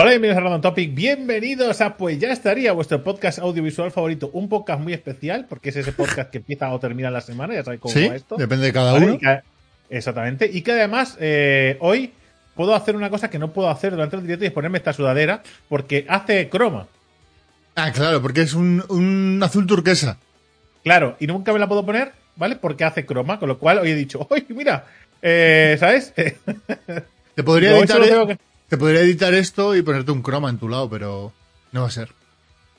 Hola, bienvenidos a Random Topic. Bienvenidos a Pues ya estaría vuestro podcast audiovisual favorito. Un podcast muy especial porque es ese podcast que empieza o termina la semana. Ya sabéis cómo Sí, va esto. depende de cada ¿Vale? uno. Y que- exactamente. Y que además eh, hoy puedo hacer una cosa que no puedo hacer durante el directo y es ponerme esta sudadera porque hace croma. Ah, claro, porque es un, un azul turquesa. Claro, y nunca me la puedo poner, ¿vale? Porque hace croma, con lo cual hoy he dicho, ¡ay, mira! Eh, ¿Sabes? Te podría, editar, que- te podría editar esto y ponerte un croma en tu lado, pero no va a ser.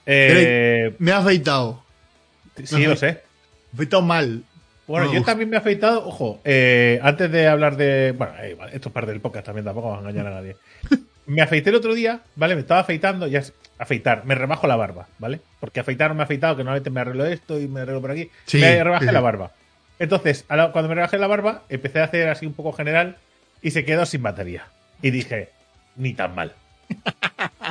Eh, Me ha afeitado. sí, lo sé. Me afeitado mal. Bueno, yo también me he afeitado, ojo, eh, antes de hablar de. Bueno, eh, esto es parte del podcast también, tampoco vamos a engañar a nadie. Me afeité el otro día, ¿vale? Me estaba afeitando, ya es afeitar, me rebajo la barba, ¿vale? Porque afeitar no me he afeitado, que normalmente me arreglo esto y me arreglo por aquí. Sí, me rebajé sí, la barba. Entonces, la- cuando me rebajé la barba, empecé a hacer así un poco general y se quedó sin batería. Y dije, ni tan mal.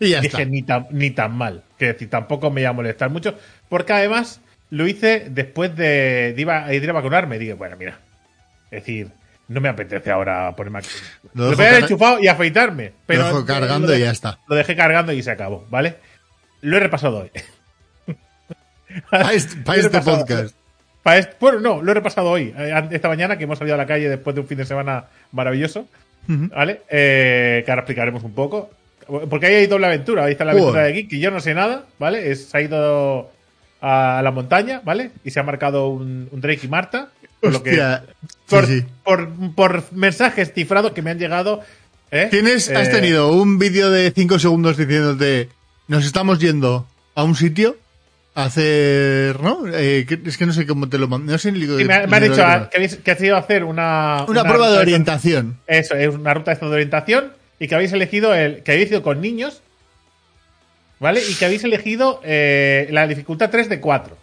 Y ya Dije, está. ni tan, ni tan mal. Que decir, tampoco me iba a molestar mucho. Porque además lo hice después de, de, iba- de ir a vacunarme. Dije, bueno, mira. Es decir, no me apetece ahora ponerme aquí. Lo voy a enchufado y afeitarme. Pero Lo dejo cargando lo y ya está. Lo dejé cargando y se acabó, ¿vale? Lo he repasado hoy. Para este, pa' este podcast. Pa' est- bueno, no, lo he repasado hoy. eh, Esta mañana que hemos salido a la calle después de un fin de semana maravilloso. ¿Vale? Eh, que ahora explicaremos un poco. Porque ahí hay doble aventura. Ahí está la aventura de Geek, que yo no sé nada, ¿vale? Es, se ha ido a la montaña, ¿vale? Y se ha marcado un, un Drake y Marta. Por, lo que, Hostia. Sí, por, sí. por- por mensajes cifrados que me han llegado. ¿eh? Tienes, has Eh, tenido un vídeo de 5 segundos diciéndote nos estamos yendo a un sitio hacer, ¿no? Eh, es que no sé cómo te lo. No sé ni sí, me, me han dicho que- que, habéis, que has ido a hacer una. una prueba de orientación. Eso, es una ruta de orientación y que habéis elegido el que habéis ido con niños, ¿vale? Y que habéis elegido eh, la dificultad 3 de 4.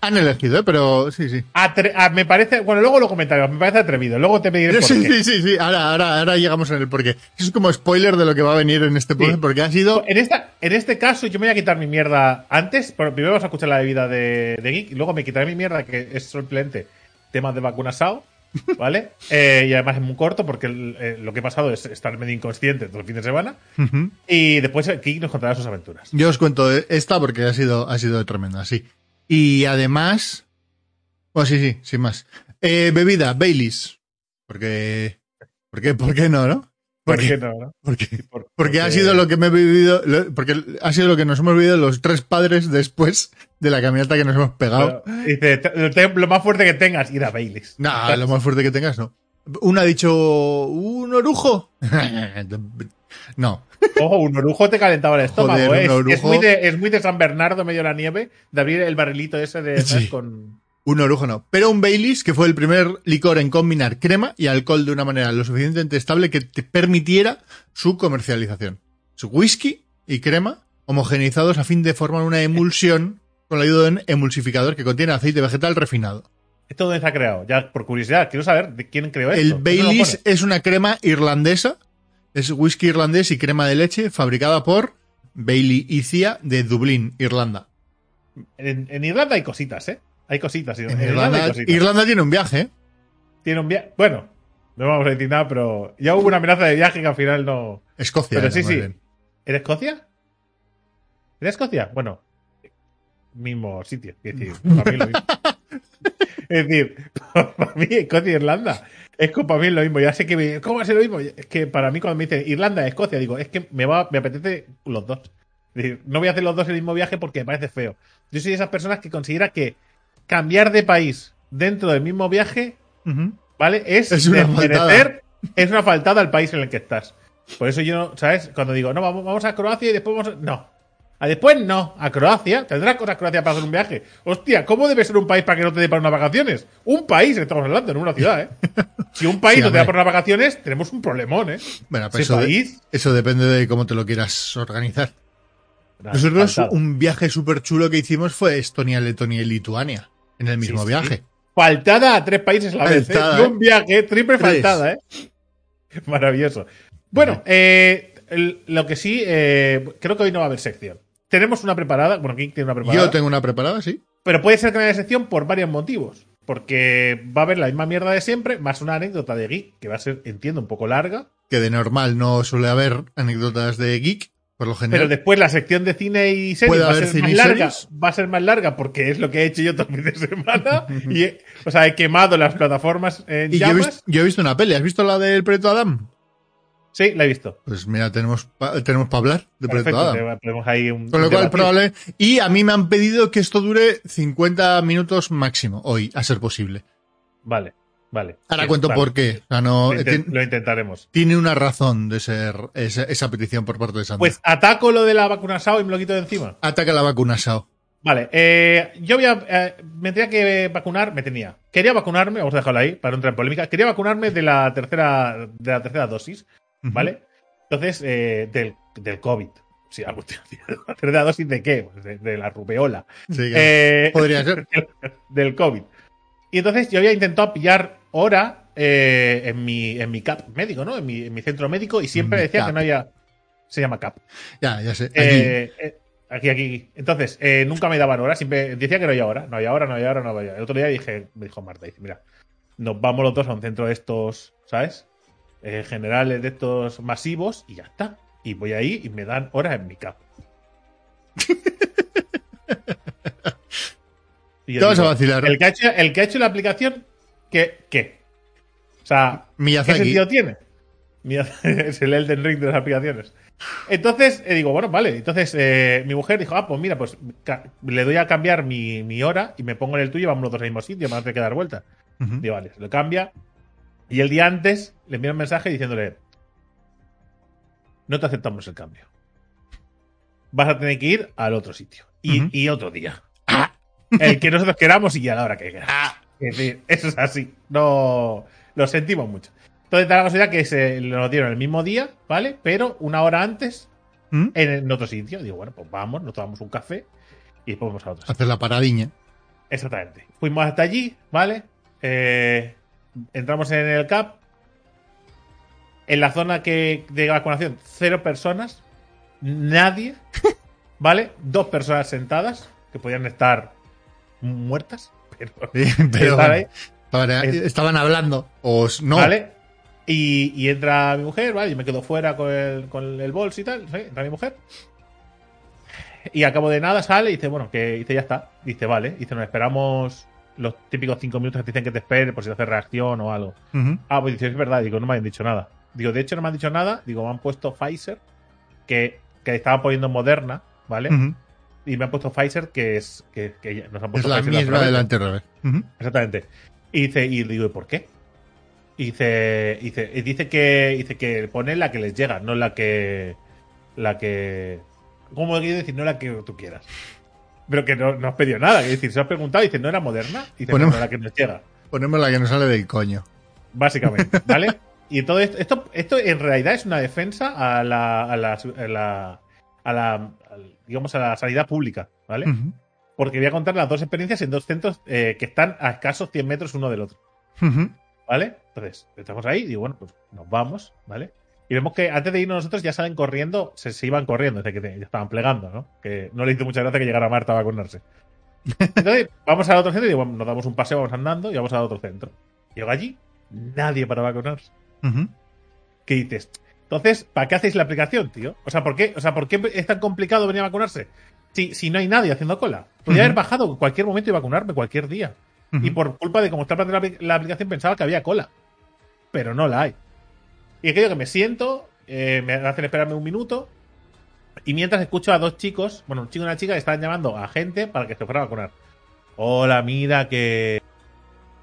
Han elegido, ¿eh? pero sí, sí. Atre- ah, me parece, bueno, luego lo comentaremos, me parece atrevido, luego te pediré por Sí, qué. sí, sí, sí. Ahora, ahora, ahora llegamos en el porqué. Es como spoiler de lo que va a venir en este podcast, Sí. porque ha sido. En, esta, en este caso yo me voy a quitar mi mierda antes, pero primero vamos a escuchar la bebida de, de Geek y luego me quitaré mi mierda que es sorprendente, temas de vacunasao, ¿vale? Eh, y además es muy corto porque el- eh, lo que he pasado es estar medio inconsciente todo el fin de semana y después eh, Geek nos contará sus aventuras. Yo os cuento esta porque ha sido, ha sido tremenda, sí. Y además. Bueno, sí, sí, sin más. Eh, bebida, Baileys. Porque. ¿Por qué, ¿Por qué no, no? ¿Por Porque, qué no, no? porque, Por- porque ha sido lo que me he vivido. lo- Porque ha sido lo que nos hemos vivido los tres padres después de la caminata que nos hemos pegado. Bueno, dice, lo más fuerte que tengas, ir a Baileys. No, lo más fuerte que tengas, no. Uno ha dicho. ¿Un orujo? no. Ojo, un orujo te calentaba el estómago, Joder, ¿eh? un Es, orujo. muy de, es muy de San Bernardo, medio de la nieve, de abrir el barrilito ese de con. Un orujo no. Pero un Baileys, que fue el primer licor en combinar crema y alcohol de una manera lo suficientemente estable que te permitiera su comercialización. Su whisky y crema homogenizados a fin de formar una emulsión con la ayuda de un emulsificador que contiene aceite vegetal refinado. ¿Esto dónde se ha creado? Ya, por curiosidad, quiero saber de quién creó esto. El ¿Por qué no lo Baileys es una crema irlandesa. Es whisky irlandés y crema de leche fabricada por Bailey y Cia de Dublín, Irlanda. En, en Irlanda hay cositas, ¿eh? Hay cositas. En, En Irlanda, Irlanda, hay cositas. Irlanda tiene un viaje, ¿eh? Tiene un viaje. Bueno, no vamos a decir nada, pero ya hubo una amenaza de viaje que al final no. Escocia. Pero era, sí, sí. bien. ¿Era Escocia? ¿Era Escocia? Bueno, mismo sitio. Es decir, para mí lo mismo. Es decir, para mí Escocia e Irlanda es que para mí es lo mismo. Ya sé que me- ¿cómo va a ser lo mismo? Es que para mí cuando me dicen Irlanda, Escocia, digo, es que me va, me apetece los dos. Es decir, no voy a hacer los dos el mismo viaje porque me parece feo. Yo soy de esas personas que considera que cambiar de país dentro del mismo viaje. ¿vale? Es, Es una desmerecer, es una faltada al país en el que estás. Por eso yo, ¿sabes? Cuando digo, no, vamos, vamos a Croacia y después vamos a... No. Después no, a Croacia. Tendrás cosas Croacia para hacer un viaje. Hostia, ¿cómo debe ser un país para que no te dé para unas vacaciones? Un país, estamos hablando, no una ciudad, ¿eh? Si un país Sí, no te da para unas vacaciones, tenemos un problemón, ¿eh? Bueno, pues eso, de- eso depende de cómo te lo quieras organizar. Nosotros, Faltado. un viaje súper chulo que hicimos fue Estonia, Letonia y Lituania. En el mismo Sí, sí. viaje. Faltada a tres países a la vez. ¿eh? No ¿eh? un viaje, triple Tres. faltada, ¿eh? Maravilloso. Bueno, eh, el- lo que sí, eh, creo que hoy no va a haber sección. Tenemos una preparada, bueno, Geek tiene una preparada. Yo tengo una preparada, sí. Pero puede ser que no haya sección por varios motivos. Porque va a haber la misma mierda de siempre, más una anécdota de Geek, que va a ser, entiendo, un poco larga. Que de normal no suele haber anécdotas de geek, por lo Pero general. después la sección de cine y series ¿Puede va a ser más larga. series? Va a ser más larga porque es lo que he hecho yo todo el fin de semana. y he- o sea, he quemado las plataformas en Y yo he, llamas. visto, yo he visto una peli. ¿Has visto la del Proyecto Adam? Sí, la he visto. Pues mira, tenemos para tenemos pa hablar de Perfecto, te- tenemos ahí un. Con lo cual, probable. Y a mí me han pedido que esto dure 50 minutos máximo hoy, a ser posible. Vale, vale. Ahora cuento vale. por qué. O sea, no, Lo, tien- lo intentaremos. tiene una razón de ser esa, esa petición por parte de Sandra. Pues ataco lo de la vacuna SAO y me lo quito de encima. Ataca la vacuna, Sao. Vale, eh, yo voy a. eh, me tenía que vacunar, me tenía. Quería vacunarme, vamos a dejarlo ahí para no entrar en polémica. Quería vacunarme de la tercera, de la tercera dosis, ¿vale? Entonces, eh, del, del COVID. Sí, algo haciendo. ¿La dosis de qué? Pues de, de la rubeola. Sí, Eh, podría ser. del COVID. Y entonces yo había intentado pillar hora eh, en, mi, en mi CAP médico, ¿no? En mi, en mi centro médico y siempre decía CAP. que no había. Se llama CAP. Ya, ya sé. Aquí. Eh, eh, aquí, aquí. Entonces, eh, nunca me daban hora, siempre decía que no había hora, no había hora, no había hora, no había hora. El otro día dije, me dijo Marta, dice, mira, nos vamos los dos a un centro de estos, ¿sabes? Eh, generales de estos masivos y ya está. Y voy ahí y me dan horas en mi CAP. Y vas a vacilar. El que ha hecho, el que ha hecho la aplicación, ¿qué? ¿Qué? O sea, ¿Qué sentido tiene? Es el Elden Ring de las aplicaciones. Entonces, eh, digo, bueno, vale. Entonces, eh, mi mujer dijo, ah, pues mira, pues le doy a cambiar mi, mi hora y me pongo en el tuyo y vamos los dos al mismo sitio, me hace que dar vuelta. Ujú. Digo, vale, se lo cambia. Y el día antes le envío un mensaje diciéndole, no te aceptamos el cambio. Vas a tener que ir al otro sitio. Y, otro día. El que nosotros queramos y a la hora que queramos. Es decir, eso es así. No lo sentimos mucho. Entonces, da la casualidad que se lo dieron el mismo día, ¿vale? Pero una hora antes ¿Mm? en, en otro sitio. Digo, bueno, pues vamos, nos tomamos un café y después vamos a otro. Hacer la paradiña. Exactamente. Fuimos hasta allí, ¿vale? Eh, entramos en el CAP. En la zona que de vacunación, cero personas. Nadie. ¿Vale? Dos personas sentadas que podían estar muertas. Pero, Pero estar ahí. para- Es- estaban hablando. O no. ¿Vale? Y, y entra mi mujer, ¿vale? Yo me quedo fuera con el, con el bolso y tal. ¿sí? Entra mi mujer. Y a cabo de nada sale y dice, bueno, que dice, ya está. Dice, vale. Dice, nos esperamos los típicos cinco minutos que te dicen que te espere por si te hace reacción o algo. Ah, pues dice, es verdad. Digo, no me han dicho nada. Digo, de hecho, no me han dicho nada. Digo, me han puesto Pfizer, que, que estaban poniendo Moderna, ¿vale? Y me han puesto Pfizer, que es. que, nos han Es puesto la Pfizer misma del anterior. Ujú. Exactamente. Y dice, y digo, ¿y por qué? Y dice, y dice, y dice que dice que pone la que les llega, no la que la que ¿cómo quiero decir? No la que tú quieras. Pero que no, no has pedido nada, es decir, se has preguntado y dice, ¿no era moderna? Y dice, Ponemos- no, la que nos llega, Ponemos la que nos sale del coño. básicamente, ¿vale? Y todo esto, esto, esto en realidad es una defensa a la, a la, a la, a la- al- digamos, a la sanidad pública, ¿vale? Porque voy a contar las dos experiencias en dos centros eh, que están a escasos 100 metros uno del otro. ¿Vale? Entonces, estamos ahí y digo, bueno, pues nos vamos, ¿vale? Y vemos que antes de irnos nosotros ya salen corriendo, se, se iban corriendo, desde que te- ya estaban plegando, ¿no? Que no le hizo mucha gracia que llegara Marta a vacunarse. Entonces, vamos al otro centro y digo, nos damos un paseo, vamos andando y vamos al otro centro. Llego allí, nadie para vacunarse. ¿Qué dices? Entonces, ¿para qué hacéis la aplicación, tío? O sea, ¿por qué, o sea, ¿por qué es tan complicado venir a vacunarse? Si, si no hay nadie haciendo cola. Podría haber bajado en cualquier momento y vacunarme cualquier día. Y por culpa de cómo está planteada la, la aplicación pensaba que había cola. Pero no la hay. Y aquello que me siento, eh, me hacen esperarme un minuto. Y mientras escucho a dos chicos, bueno, un chico y una chica, que están llamando a gente para que se fuera a vacunar. Hola, mira que.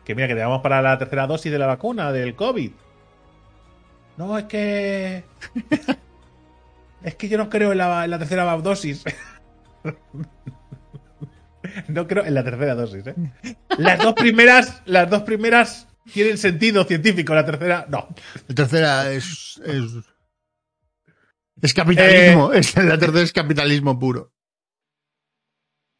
Que mira, que te vamos para la tercera dosis de la vacuna del COVID. No, es que. es que yo no creo en la, en la tercera dosis. No creo en la tercera dosis, ¿eh? Las dos primeras, las dos primeras tienen sentido científico, la tercera no. La tercera es. Es, es capitalismo. Es, la tercera es capitalismo puro.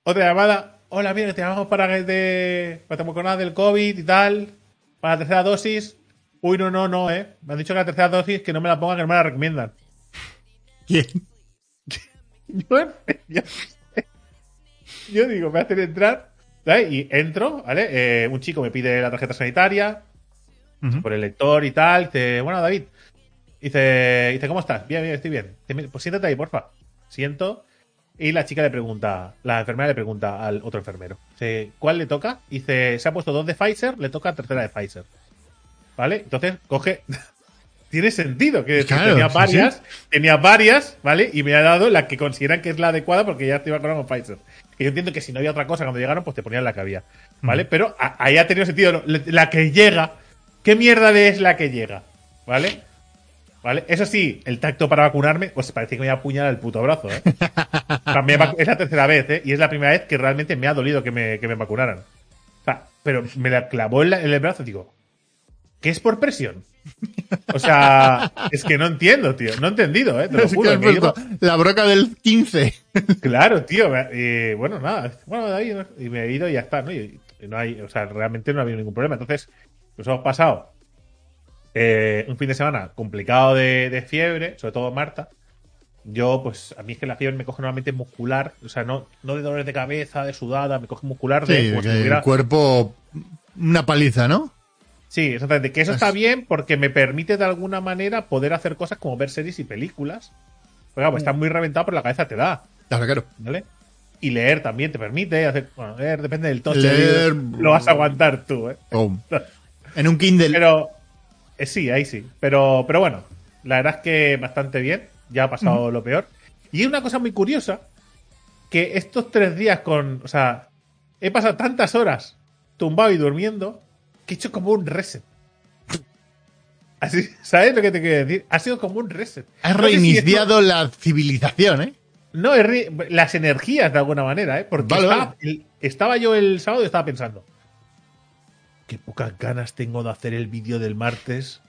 Otra llamada. Hola, mira, te llamamos para que te. Para te nada del COVID y tal. Para la tercera dosis. Uy, no, no, no, eh. Me han dicho que la tercera dosis que no me la pongan, que no me la recomiendan. ¿Quién? Yo, yo- yo digo, me hacen entrar. ¿Vale? Y entro, ¿vale? Eh, un chico me pide la tarjeta sanitaria. Por el lector y tal. Dice, bueno, David. Dice, dice, ¿cómo estás? Bien, bien, estoy bien. Dice, Pues siéntate ahí, porfa. Siento. Y la chica le pregunta, la enfermera le pregunta al otro enfermero. Dice, ¿cuál le toca? Dice, se ha puesto dos de Pfizer, le toca tercera de Pfizer. ¿Vale? Entonces, coge. Tiene sentido que Claro, tenía sí, varias, tenía varias, ¿vale? Y me ha dado la que consideran que es la adecuada porque ya estoy vacunado con Pfizer. Que yo entiendo que si no había otra cosa cuando llegaron, pues te ponían la que había. ¿Vale? Pero a- ahí ha tenido sentido. ¿no? La que llega. ¿Qué mierda de es la que llega? ¿Vale? ¿Vale? Eso sí, el tacto para vacunarme, pues parece que me voy a apuñalar el puto brazo, ¿eh? Es la tercera vez, ¿eh? Y es la primera vez que realmente me ha dolido que me, que me vacunaran. O sea, pero me la clavó en, la- en el brazo, digo, ¿qué es por presión? O sea, es que no entiendo, tío. No he entendido, ¿eh? Te lo que juro. la broca del 15. Claro, tío. eh, bueno, nada. Bueno, ¿no? y me he ido y ya está, ¿no? Y, y no hay, o sea, realmente no ha habido ningún problema. Entonces, pues hemos pasado eh, un fin de semana complicado de, de fiebre, sobre todo Marta. Yo, pues, a mí es que la fiebre me coge normalmente muscular, o sea, no, no de dolores de cabeza, de sudada, me coge muscular de Sí, como si el cuerpo. Una paliza, ¿no? Sí, exactamente. Que eso Es- está bien porque me permite de alguna manera poder hacer cosas como ver series y películas. Porque, claro, pues, está muy reventado, pero la cabeza te da. Claro, claro. ¿Vale? Y leer también te permite hacer. Bueno, leer depende del toche. Leer- Lo vas a aguantar tú, ¿eh? Oh. En un Kindle. Pero. eh, sí, ahí sí. Pero, pero bueno, la verdad es que bastante bien. Ya ha pasado lo peor. Y hay una cosa muy curiosa: que estos tres días con. O sea, he pasado tantas horas tumbado y durmiendo que he hecho como un reset. Así, ¿Sabes lo que te quiero decir? Ha sido como un reset. Has No sé si reiniciado la civilización, ¿eh? No, es las energías de alguna manera, ¿eh? Porque Vale, estaba, vale. el- estaba yo el sábado y estaba pensando. Qué pocas ganas tengo de hacer el vídeo del martes.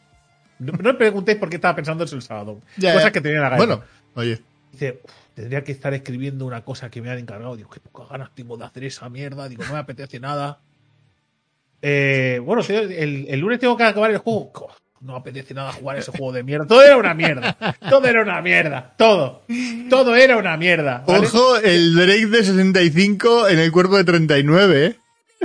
No, no me preguntéis por qué estaba pensando eso el sábado. Ya, Cosas ya. que tenía en la cabeza. Bueno, oye. Dice, "Uf, tendría que estar escribiendo una cosa que me han encargado. Digo, qué pocas ganas tengo de hacer esa mierda. Digo, no me apetece nada. Eh, bueno, el, el lunes tengo que acabar el juego. No apetece nada jugar ese juego de mierda. Todo era una mierda. Todo era una mierda. Todo. Todo era una mierda. ¿vale? Ojo, el Drake de 65 en el cuerpo de 39, ¿eh?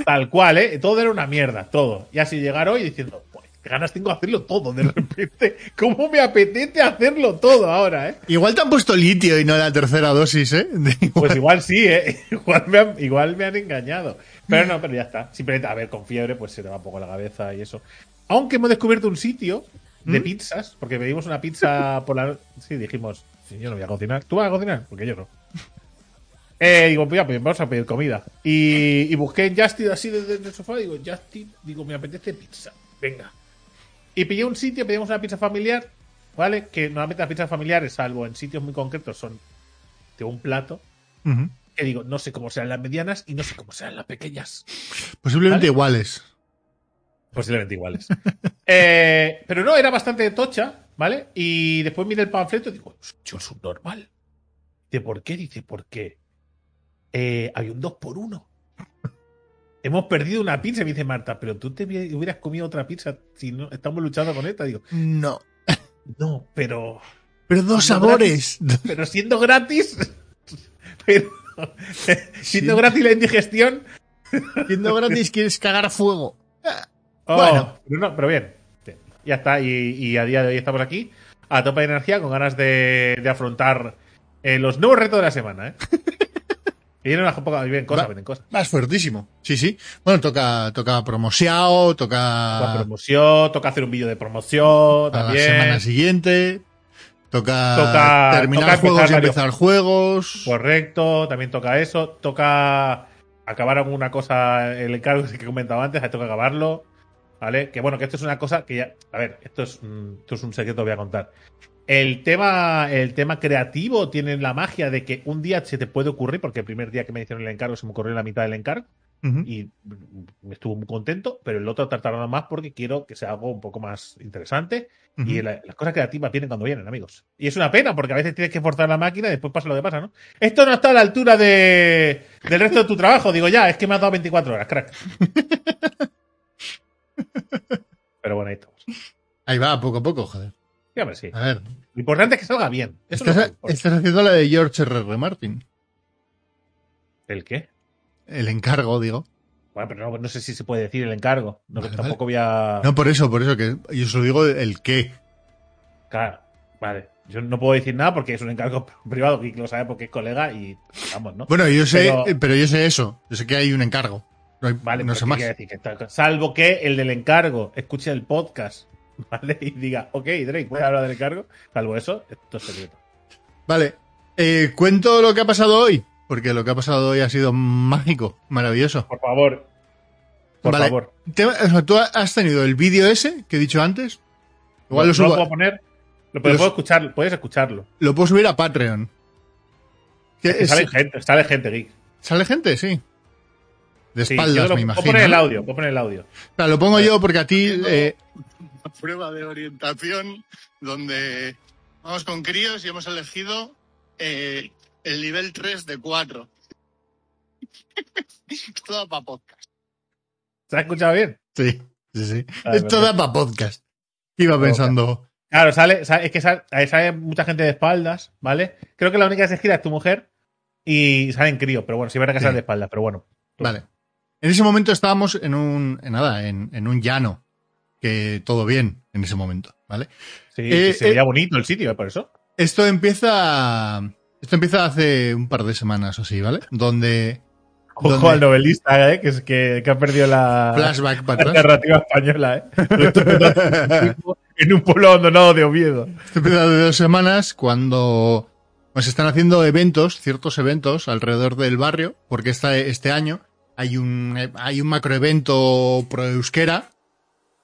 Tal cual, ¿eh? Todo era una mierda, todo. Y así llegar hoy diciendo, "Pues, qué ganas tengo de hacerlo todo de repente. ¿Cómo me apetece hacerlo todo ahora, eh? Igual te han puesto litio y no la tercera dosis, ¿eh? Pues igual sí, ¿eh? Igual me han, igual me han engañado. Pero no, pero ya está. Simplemente, a ver, con fiebre, pues se te va un poco la cabeza y eso. Aunque hemos descubierto un sitio de pizzas, porque pedimos una pizza por la... Sí, dijimos, "Sí, yo no voy a cocinar. ¿Tú vas a cocinar? Porque yo no. Eh, digo, pues pues vamos a pedir comida. Y, y busqué en Justin así desde el sofá. Digo, Justin, digo, me apetece pizza. Venga. Y pillé un sitio, pedimos una pizza familiar, ¿vale? Que normalmente las pizzas familiares, salvo en sitios muy concretos, son de un plato. Ujú. Que digo, no sé cómo serán las medianas y no sé cómo serán las pequeñas. Posiblemente ¿Vale? iguales. Posiblemente iguales. Eh, pero no, era bastante tocha, ¿vale? Y después miré el panfleto y digo, yo es un normal. Dice, ¿por qué? Dice, porque eh, hay un 2 por 1 Hemos perdido una pizza, me dice Marta, pero tú te hubi- hubieras comido otra pizza si no estamos luchando con esta. Digo, No. no, pero, Pero dos sabores. pero siendo gratis, pero siendo gratis la indigestión, Siendo gratis quieres cagar a fuego. Oh, Bueno. pero, no, pero bien. Bien. Ya está. Y, y a día de hoy estamos aquí a tope de energía con ganas de, de afrontar eh, los nuevos retos de la semana. ¿eh? vienen unas pocas, vienen cosas, Va- vienen cosas. Más fuertísimo. Sí, sí. Bueno, toca, toca promoción, Toca toca promoción, toca hacer un vídeo de promoción a la también. semana siguiente. Toca, Toca- terminar toca juegos y empezar juegos. Correcto, también toca eso. Toca acabar alguna cosa, el encargo que comentaba antes, toca acabarlo. ¿Vale? Que bueno, que esto es una cosa que ya. A ver, esto es, esto es un secreto que voy a contar. El tema, el tema creativo tiene la magia de que un día se te puede ocurrir, porque el primer día que me hicieron el encargo se me ocurrió la mitad del encargo Ujú. y me estuvo muy contento, pero el otro tardaron más porque quiero que sea algo un poco más interesante. Y la- las cosas creativas vienen cuando vienen, amigos. Y es una pena, porque a veces tienes que forzar la máquina y después pasa lo que pasa, ¿no? Esto no está a la altura de, del resto de tu trabajo. Digo, ya, es que me has dado 24 horas, crack. pero bueno, ahí estamos. Ahí va, poco a poco, joder. Sí, hombre, sí. A ver, Lo importante es que salga bien. Eso estás, haciendo la de George R. R. Martin. ¿El qué? El encargo, digo. Bueno, pero no, no sé si se puede decir el encargo. No, Vale, tampoco voy a. No, por eso, por eso, que yo solo digo el qué. Claro, vale. Yo no puedo decir nada porque es un encargo privado que lo sabe porque es colega y vamos, ¿no? Bueno, yo sé, Pero- pero, yo sé eso. Yo sé que hay un encargo. No, hay- Vale, no pero sé ¿qué más. decir? Que salvo que el del encargo escuche el podcast, ¿vale? Y diga, ok, Drake, ¿puedes hablar del encargo? Salvo eso, esto es secreto. Vale. Eh, cuento lo que ha pasado hoy. Porque lo que ha pasado hoy ha sido mágico, maravilloso. Por favor. Por Vale. favor. Te- o sea, ¿Tú has tenido el vídeo ese que he dicho antes? Igual no, lo no subo. puedo poner. Lo puedo, Los- puedo escuchar, puedes escucharlo. Lo puedo subir a Patreon. Que Que es- sale gente, sale gente geek. ¿Sale gente? Sí. De Sí, espaldas, yo lo- me Puedo imagino. poner el audio, puedo poner el audio. Claro, lo pongo yo porque a ti. eh, prueba de orientación donde vamos con críos y hemos elegido eh, el nivel 3 de 4. Todo para podcast. ¿Se ha escuchado bien? sí, sí, sí. Ah, Esto da para podcast. Iba pensando. Claro, sale, sale- es que sale, sale mucha gente de espaldas, ¿vale? Creo que la única que se gira es tu mujer y salen críos, pero bueno, sí verá que Sí. sale de espaldas, pero bueno. Vale. En ese momento estábamos en un. En nada, en, en un llano. Que todo bien en ese momento, ¿vale? Sí, Eh, se eh, bonito el sitio, ¿eh? por eso. Esto empieza. Esto empieza hace un par de semanas o así, ¿vale? Donde. Ojo donde- al novelista, ¿eh? Que, es que, que ha perdido la, Flashback la para atrás. narrativa española, ¿eh? en un pueblo abandonado de Oviedo. Esto empieza hace dos semanas cuando pues están haciendo eventos, ciertos eventos alrededor del barrio, porque esta, este año hay un, hay un macroevento pro euskera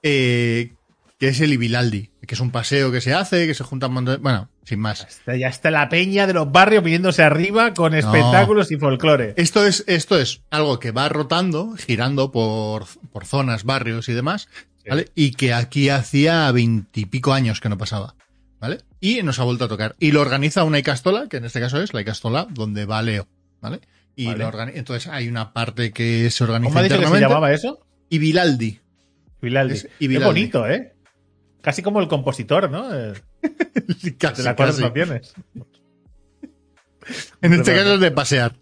eh, que es el Ibilaldi, que es un paseo que se hace, que se juntan un montón de- Bueno, sin más. Ya está la peña de los barrios viniéndose arriba con espectáculos y folclore. Esto es, esto es algo que va rotando, girando por, por zonas, barrios y demás, Sí. ¿vale? Y que aquí hacía veintipico años que no pasaba, ¿vale? Y nos ha vuelto a tocar. Y lo organiza una Icastola, que en este caso es la Icastola, donde va Leo, ¿vale? Y Vale. lo entonces hay una parte que se organiza ¿Cómo ha dicho que se llamaba eso? Y Vilaldi. Vilaldi. Es Es Ibilaldi. bonito, ¿eh? Casi como el compositor, ¿no? Eh, Casi, De las cuatro casi. naciones. En este caso es de pasear.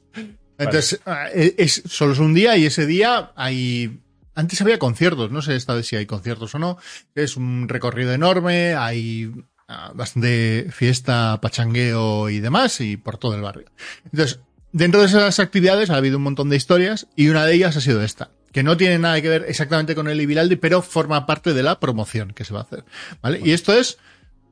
Entonces, ah, es, solo es un día y ese día hay... Antes había conciertos, no sé esta vez si hay conciertos o no. Es un recorrido enorme, hay ah, bastante fiesta, pachangueo y demás, y por todo el barrio. Entonces, dentro de esas actividades ha habido un montón de historias y una de ellas ha sido esta, que no tiene nada que ver exactamente con el Ibilaldi, pero forma parte de la promoción que se va a hacer. ¿Vale? Y esto es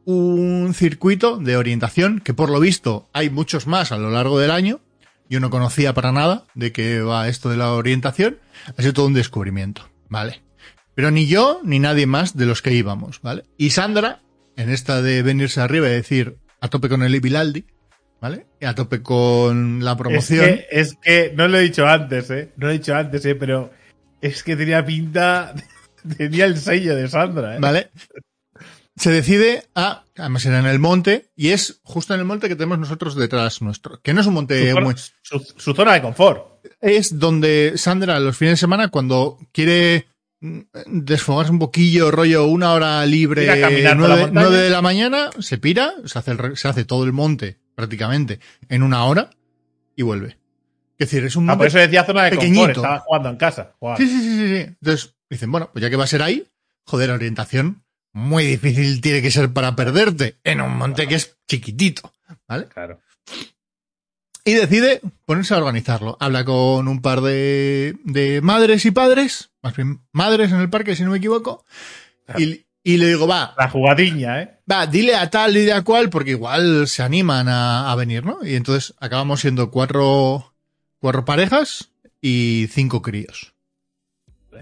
un circuito de orientación que por lo visto hay muchos más a lo largo del año. Yo no conocía para nada de qué va esto de la orientación. Ha sido todo un descubrimiento, ¿vale? Pero ni yo ni nadie más de los que íbamos, ¿vale? Y Sandra, en esta de venirse arriba y decir a tope con el Ibilaldi, ¿vale? Y a tope con la Es promoción. que, es que, no lo he dicho antes, ¿eh? No lo he dicho antes, ¿eh? Pero es que tenía pinta, tenía el sello de Sandra, ¿eh? ¿Vale? Se decide a, además era en el monte, y es justo en el monte que tenemos nosotros detrás nuestro, que no es un monte Su zona, muy, su- su zona de confort. es donde Sandra los fines de semana cuando quiere mm, desfogarse un poquillo, rollo una hora libre, nueve, nueve de la mañana, se pira, se hace, el se hace todo el monte prácticamente en una hora y vuelve. Es decir, es un Ah, por eso decía zona de confort. pequeñito. Estaba jugando en casa. Sí, sí, sí, sí. Entonces dicen, bueno, pues ya que va a ser ahí, joder, orientación muy difícil tiene que ser para perderte en un monte que es chiquitito, ¿vale? Claro. Y decide ponerse a organizarlo. Habla con un par de, de madres y padres, más bien madres en el parque, si no me equivoco, y, y le digo, va, La jugadiña, ¿eh? va, dile a tal y a cual, porque igual se animan a, a venir, ¿no? Y entonces acabamos siendo cuatro, cuatro parejas y cinco críos.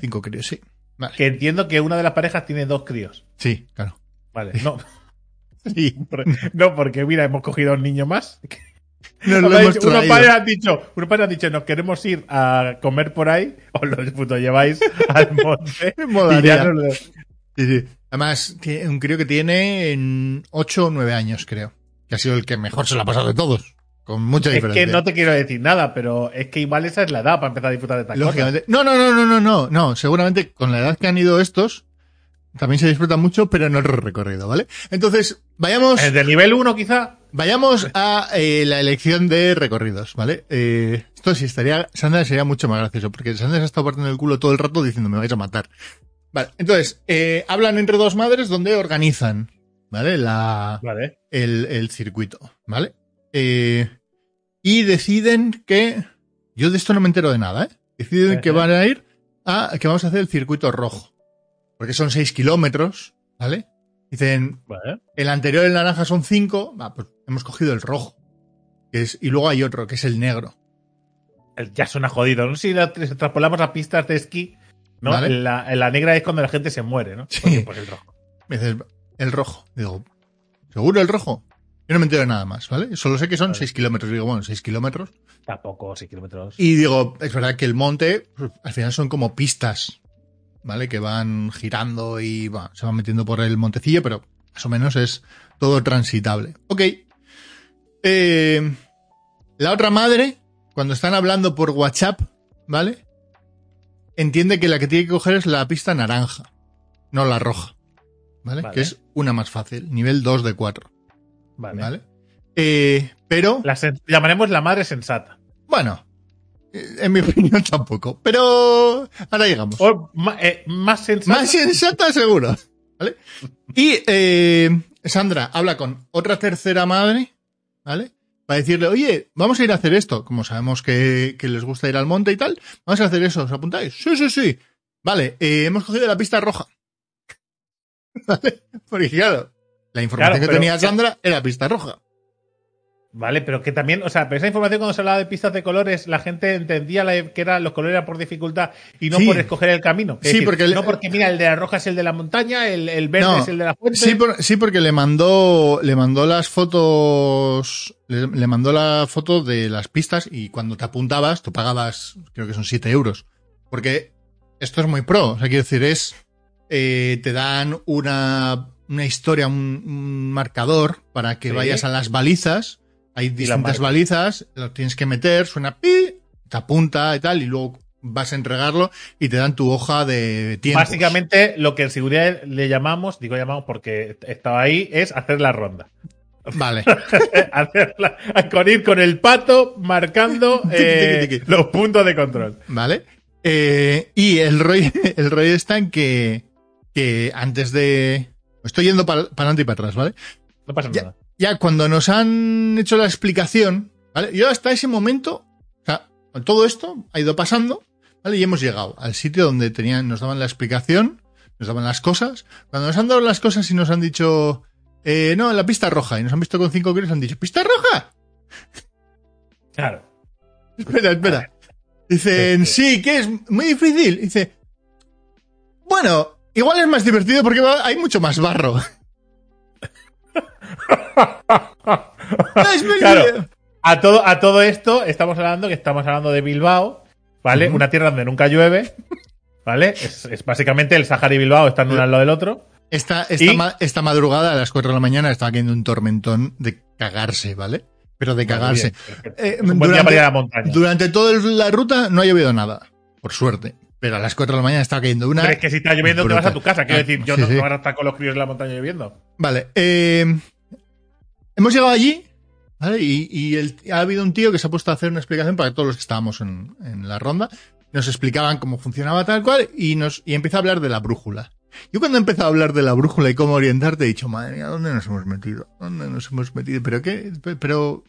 Cinco críos, sí. Vale. Que entiendo que una de las parejas tiene dos críos. Sí, claro. Vale, no. Sí, No, porque mira, hemos cogido a un niño más. nos lo Unos hemos traído. padres han dicho, unos padres han dicho, nos queremos ir a comer por ahí, os lo puto lleváis al monte. Me y molaría. ya nos lo- Sí, sí. Además, un crío que tiene en 8 o 9 años, creo. Que ha sido el que mejor se lo ha pasado de todos. Con mucha Es diferencia. que no te quiero decir nada, pero es que igual esa es la edad para empezar a disfrutar de estas cosas. Lógicamente. No, no, no, no, no, no. No, seguramente con la edad que han ido estos, también se disfruta mucho, pero no el recorrido, ¿vale? Entonces, vayamos, Desde el nivel 1 quizá. vayamos a eh, la elección de recorridos, ¿vale? Eh, esto sí estaría, Sandra sería mucho más gracioso, porque Sandra se ha estado partiendo el culo todo el rato diciendo me vais a matar. Vale, entonces, eh, hablan entre dos madres donde organizan, ¿vale? La, Vale. el, el circuito, ¿vale? Eh, y deciden que. Yo de esto no me entero de nada, ¿eh? Deciden que van a ir a. que vamos a hacer el circuito rojo. Porque son 6 kilómetros, ¿vale? Dicen, Vale. el anterior, el naranja, son 5. Va, pues hemos cogido el rojo. Que es, y luego hay otro, que es el negro. Ya suena jodido. No sé si la- si traspolamos a pistas de esquí, ¿no? Vale. La, la negra es cuando la gente se muere, ¿no? Sí. Pues el rojo. Me dices, el rojo. Digo, ¿seguro el rojo? Yo no me entero de nada más, ¿vale? Solo sé que son Vale. 6 kilómetros. Digo, bueno, 6 kilómetros. Tampoco 6 kilómetros. Y digo, es verdad que el monte, pues, al final son como pistas, ¿vale? Que van girando y va, se van metiendo por el montecillo, pero más o menos es todo transitable. Ok. Eh, la otra madre, cuando están hablando por WhatsApp, ¿vale? Entiende que la que tiene que coger es la pista naranja, no la roja, ¿vale? Vale. Que es una más fácil, nivel 2 de 4, Vale. ¿vale? Eh, pero... La llamaremos la madre sensata. Bueno, eh, en mi opinión tampoco. Pero ahora llegamos. O eh, más sensata. Más sensata seguro. ¿Vale? Y eh, Sandra habla con otra tercera madre, ¿vale? Para decirle, oye, vamos a ir a hacer esto. Como sabemos que, que les gusta ir al monte y tal, vamos a hacer eso. ¿Os apuntáis? Sí, sí, sí. Vale, eh, hemos cogido la pista roja. ¿Vale? Porque claro, la información Claro, que pero- tenía Sandra era pista roja. Vale, pero que también, o sea, pero esa información cuando se hablaba de pistas de colores, la gente entendía la- que eran los colores eran por dificultad y no Sí. por escoger el camino. Es Sí, porque el- no porque mira, el de la roja es el de la montaña, el, el verde No. es el de la fuente. Sí, por- sí, porque le mandó, le mandó las fotos, le, le mandó la foto de las pistas y cuando te apuntabas, tú pagabas, creo que son 7 euros. Porque esto es muy pro, o sea, quiero decir, es, eh, te dan una, una historia, un, un marcador para que Sí. vayas a las balizas. Hay distintas balizas, lo tienes que meter, suena pi, te apunta y tal, y luego vas a entregarlo y te dan tu hoja de tiempo. Básicamente, lo que en seguridad le llamamos, digo llamamos porque estaba ahí, es hacer la ronda. Vale. Hacerla, con ir con el pato marcando eh, los puntos de control. ¿Vale? Eh, y el rollo, el rollo está en que, que antes de... Estoy yendo para adelante y para atrás, ¿vale? No pasa Ya. nada. Ya cuando nos han hecho la explicación, ¿vale? Yo hasta ese momento, o sea, todo esto ha ido pasando, ¿vale? Y hemos llegado al sitio donde tenían, nos daban la explicación, nos daban las cosas. Cuando nos han dado las cosas y nos han dicho, eh, no, la pista roja, y nos han visto con cinco críos, han dicho, ¿pista roja? Claro. Espera, espera. Dicen, sí, que es muy difícil. Dice, bueno, igual es más divertido porque hay mucho más barro. Claro. A todo, a todo esto estamos hablando que estamos hablando de Bilbao, ¿vale? Una tierra donde nunca llueve, ¿vale? Es, es básicamente el Sáhara y Bilbao están uno al lado del otro. Esta, esta, Y- ma- esta madrugada a las 4 de la mañana estaba cayendo un tormentón de cagarse, ¿vale? Pero de cagarse. Bien. Eh, Es un buen día para ir a la montaña. durante toda la ruta no ha llovido nada, por suerte. Pero a las 4 de la mañana estaba cayendo una. Pero es que si está lloviendo te vas a tu casa. Quiero Ah, decir, yo sí, no, sí. no van a estar con los críos en la montaña lloviendo. Vale, eh, hemos llegado allí, ¿vale? Y, y el- ha habido un tío que se ha puesto a hacer una explicación para todos los que estábamos en, en la ronda. Nos explicaban cómo funcionaba tal cual y nos y empieza a hablar de la brújula. Yo cuando he empezado a hablar de la brújula y cómo orientarte he dicho, madre mía, ¿dónde nos hemos metido? ¿Dónde nos hemos metido? ¿Pero qué? ¿Pero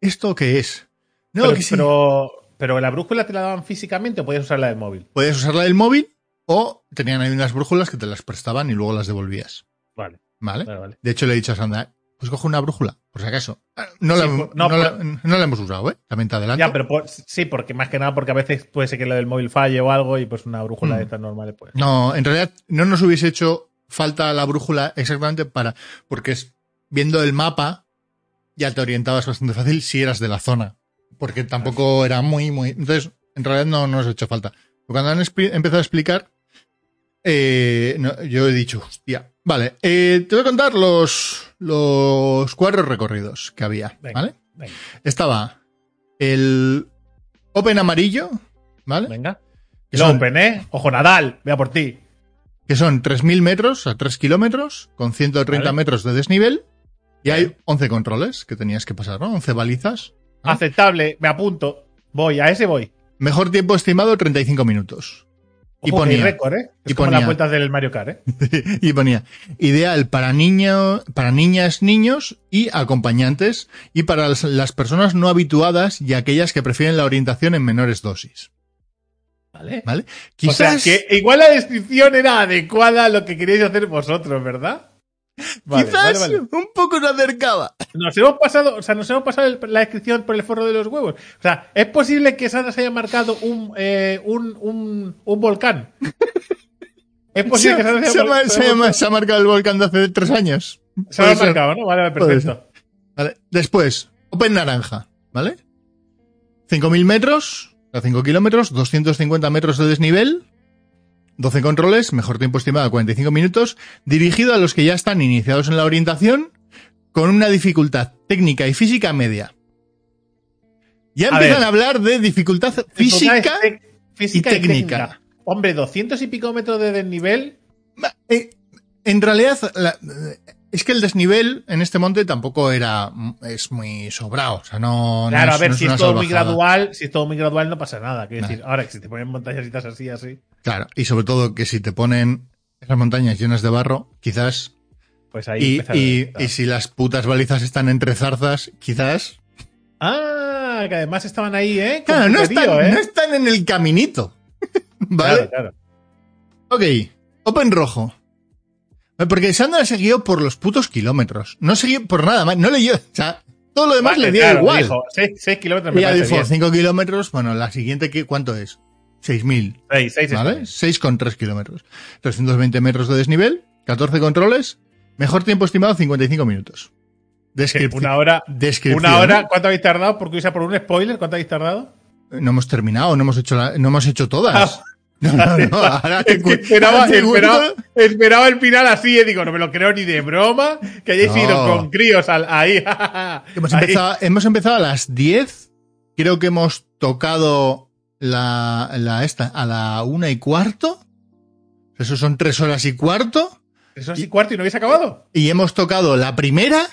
esto qué es? No, pero, que sí. pero, pero la brújula te la daban físicamente o podías usar la del móvil. Podías usarla del móvil o tenían ahí unas brújulas que te las prestaban y luego las devolvías. Vale, ¿Vale? vale, vale. De hecho, le he dicho a Sandra, pues coge una brújula, por si acaso. No, la, Sí, hemos- no, la- no la usado, ¿eh? También te adelanto. Ya, pero por- sí, porque más que nada, porque a veces puede ser que lo del móvil falle o algo y pues una brújula Mm. de estas normales, pues. No, en realidad no nos hubiese hecho falta la brújula exactamente para, porque es viendo el mapa, ya te orientabas bastante fácil si eras de la zona. Porque tampoco era muy, muy. Entonces, en realidad no nos ha hecho falta. Pero cuando han empezado a explicar, eh, no, yo he dicho, hostia. Vale, eh, te voy a contar los, los cuatro recorridos que había, Venga. ¿vale? Venga, Estaba el Open amarillo, ¿vale? venga. Que El son, Open, ¿eh? Ojo, Nadal, vea por ti. que son 3.000 metros, a 3 kilómetros, con 130 Vale. metros de desnivel. Y hay Vale. 11 controles que tenías que pasar, ¿no? 11 balizas. ¿Ah? Aceptable, me apunto. Voy, a ese voy. Mejor tiempo estimado, 35 minutos. Y Ojo, ponía- récord, ¿eh? Es y como ponía- las vueltas del Mario Kart, ¿eh? y ponía ideal para niño, para niñas, niños y acompañantes y para las, personas no habituadas y aquellas que prefieren la orientación en menores dosis. Vale. ¿Vale? O sea, Quizás, que igual la descripción era adecuada a lo que queríais hacer vosotros, ¿verdad? Vale, quizás vale, vale. un poco no acercaba. Nos hemos pasado, o sea, nos hemos pasado el- la descripción por el forro de los huevos. O sea, es posible que Sandra se haya marcado un, eh, un, un, un volcán. Es Se, posible que Sandra se haya ma- mar- se ha marcado el volcán de hace tres años. se ha Puede ser. marcado, ¿no? Vale, perfecto. Vale. Después, Open Naranja, ¿vale? 5.000 metros, a 5 kilómetros, 250 metros de desnivel, 12 controles, mejor tiempo estimado 45 minutos, dirigido a los que ya están iniciados en la orientación, con una dificultad técnica y física media. Ya A empiezan ver. a hablar de dificultad física. Y y técnica. Hombre, 200 y pico metros de desnivel. Eh, En realidad, la- es que el desnivel en este monte tampoco era, es muy sobrado. O sea, no. no Claro, es- a ver, no si es todo muy gradual, si es todo muy gradual no pasa nada. Quiero decir, ahora que si te ponen montañasitas así, así, Claro, y sobre todo que si te ponen esas montañas llenas de barro, quizás. pues ahí Y, y, y si las putas balizas están entre zarzas, quizás. Ah, que además estaban ahí, ¿eh? Claro, no están, ¿eh? no están en el caminito. ¿Vale? Claro, claro. Ok, Open Rojo. Porque Sandra se guió por los putos kilómetros. No se guió por nada más. No leyó. O sea, todo lo demás Vale, le dio claro, igual. Dijo, 6 kilómetros me Ella parece dijo bien. 5 kilómetros. Bueno, la siguiente, ¿qué- ¿cuánto es? 6.000. Seis, seis está ¿Vale? bien. 6,3 kilómetros. 320 metros de desnivel, 14 controles, mejor tiempo estimado 55 minutos. Descripci- Una hora, descripción. una hora, ¿cuánto habéis tardado? Porque irse por un spoiler, ¿cuánto habéis tardado? No hemos terminado, no hemos hecho, la- no hemos hecho todas. Ah. No, no, no, ahora te esperaba, te esperaba, esperaba el final así, y digo, no me lo creo ni de broma, que hayáis No. ido con críos al- ahí. Hemos ahí. empezado, hemos empezado a las 10. Creo que hemos tocado la, la esta a la una y cuarto. Eso son tres horas y cuarto. Eso es y cuarto y no habéis acabado. Y hemos tocado la primera,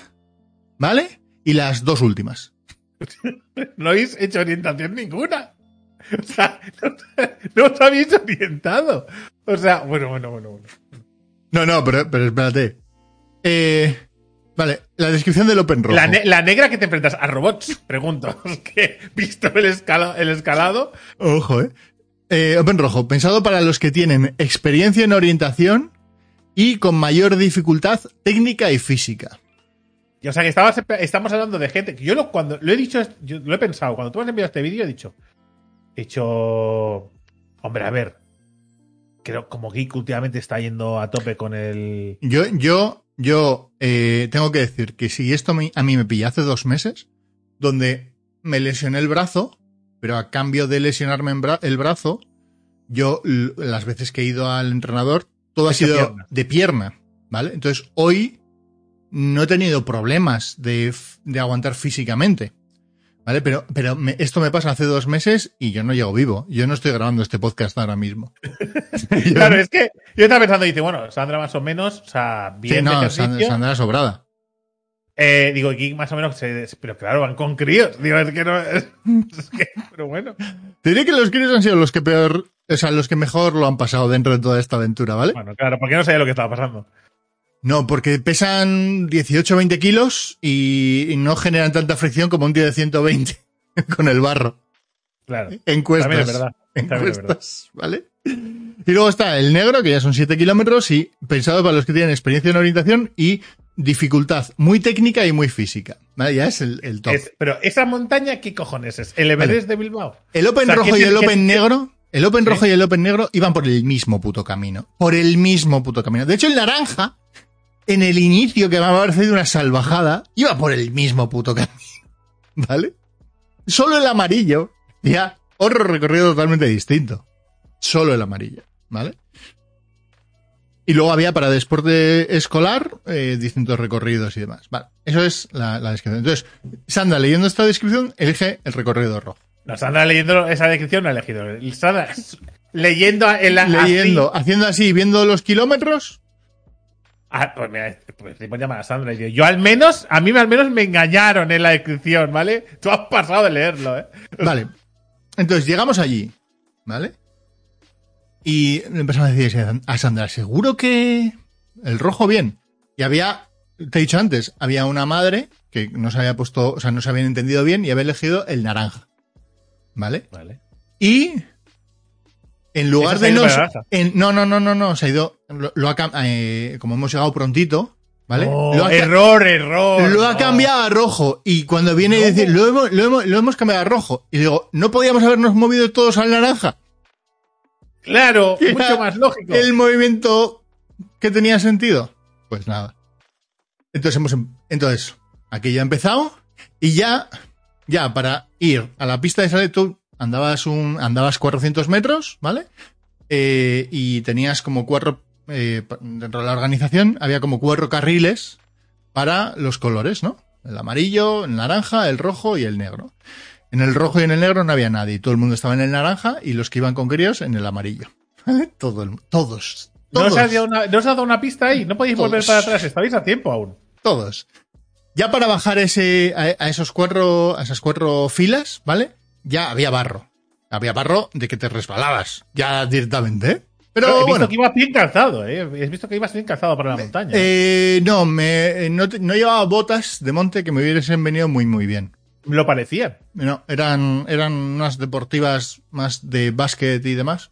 ¿vale? Y las dos últimas. No habéis hecho orientación ninguna. O sea, no, no os habéis orientado. O sea, bueno, bueno, bueno, bueno. No, no, pero, pero espérate. Eh, vale, la descripción del Open Rojo. La, ne- la negra que te enfrentas a robots, pregunto. Que, visto el, escala- el escalado, Ojo, eh. Eh, Open Rojo, pensado para los que tienen experiencia en orientación y con mayor dificultad técnica y física. Y, o sea, que estabas, estamos hablando de gente que yo lo, cuando lo he dicho, yo lo he pensado, cuando tú me has enviado este vídeo he dicho, he dicho, hombre, a ver, creo como Geek últimamente está yendo a tope con el... Yo, yo, yo eh, tengo que decir que si esto a mí me pilla hace dos meses, donde me lesioné el brazo, pero a cambio de lesionarme bra- el brazo, yo las veces que he ido al entrenador, todo ha sido pierna. de pierna, ¿vale? Entonces hoy no he tenido problemas de, de aguantar físicamente. ¿Vale? Pero, pero me- esto me pasa hace dos meses y yo no llego vivo. Yo no estoy grabando este podcast ahora mismo. Claro, es que yo estaba pensando, dice, bueno, Sandra más o menos, o sea, Sí, bien de no. Sandra, Sandra sobrada. Eh, digo, Geek más o menos, pero claro, van con críos. Digo, es que no, es, es que, pero bueno. Te diré que los críos han sido los que peor, o sea, los que mejor lo han pasado dentro de toda esta aventura, ¿vale? Bueno, claro, porque no sabía lo que estaba pasando. No, porque pesan 18 o 20 kilos y, y no generan tanta fricción como un tío de 120 con el barro. Claro. Encuestas. También es verdad. También es verdad. Encuestas, ¿vale? Y luego está el negro, que ya son 7 kilómetros y pensado para los que tienen experiencia en orientación y dificultad muy técnica y muy física. ¿Vale? Ya es el, el top. Es- pero esa montaña, ¿qué cojones es? ¿El Everest de Bilbao? El Open O sea, rojo ¿qué y el Open negro, el Open Sí. rojo y el Open negro iban por el mismo puto camino. Por el mismo puto camino. De hecho, el naranja en el inicio, que me ha parecido una salvajada, iba por el mismo puto camino. ¿Vale? Solo el amarillo, ya, otro recorrido totalmente distinto. Solo el amarillo, ¿vale? Y luego había para deporte escolar eh, distintos recorridos y demás. Vale, eso es la, la descripción. Entonces, Sandra, leyendo esta descripción, elige el recorrido rojo. No, Sandra leyendo esa descripción no ha elegido. Sandra leyendo en la. Leyendo, haciendo así, viendo los kilómetros. Ah, pues mira, pues tipo llamar a Sandra y digo, yo al menos, a mí al menos me engañaron en la descripción, ¿vale? Tú has pasado de leerlo, ¿eh? Vale. Entonces llegamos allí, ¿vale? Y empezamos a decir a Sandra, ¿seguro que el rojo bien? Y había, te he dicho antes, había una madre que no se había puesto, o sea, no se habían entendido bien y había elegido el naranja. ¿Vale? Vale. Y en lugar de no, en- no, no, no, no, no, se ha ido, lo, lo ha eh, como hemos llegado prontito, ¿vale? Oh, lo, ha, ca- error, error. lo ha no. cambiado a rojo y cuando viene y dice, lo hemos, lo, hemos, lo hemos cambiado a rojo y digo, ¿no podíamos habernos movido todos al naranja? Claro, Era mucho más lógico. El movimiento que tenía sentido. Pues nada. Entonces hemos, em- entonces, aquí ya ha empezado y ya, ya para ir a la pista de sale tú andabas un, andabas 400 metros, ¿vale? Eh, y tenías como cuatro, eh, dentro de la organización había como cuatro carriles para los colores, ¿no? El amarillo, el naranja, el rojo y el negro. En el rojo y en el negro no había nadie. Todo el mundo estaba en el naranja y los que iban con críos en el amarillo. ¿Vale? Todo el- todos. ¿No Todos. os, dado una, no os ha dado una pista ahí? ¿No podéis volver Todos. para atrás? Estabais a tiempo aún. Todos. Ya para bajar ese, a, a esos cuatro, a esas cuatro filas, ¿vale? Ya había barro. Había barro de que te resbalabas. Ya directamente, ¿eh? Pero he visto bueno. que ibas bien calzado, ¿eh? He visto que ibas bien calzado para la montaña. Eh, no, me, eh, no, no llevaba botas de monte que me hubiesen venido muy, muy bien. Lo parecían. No, eran, eran unas deportivas más de básquet y demás.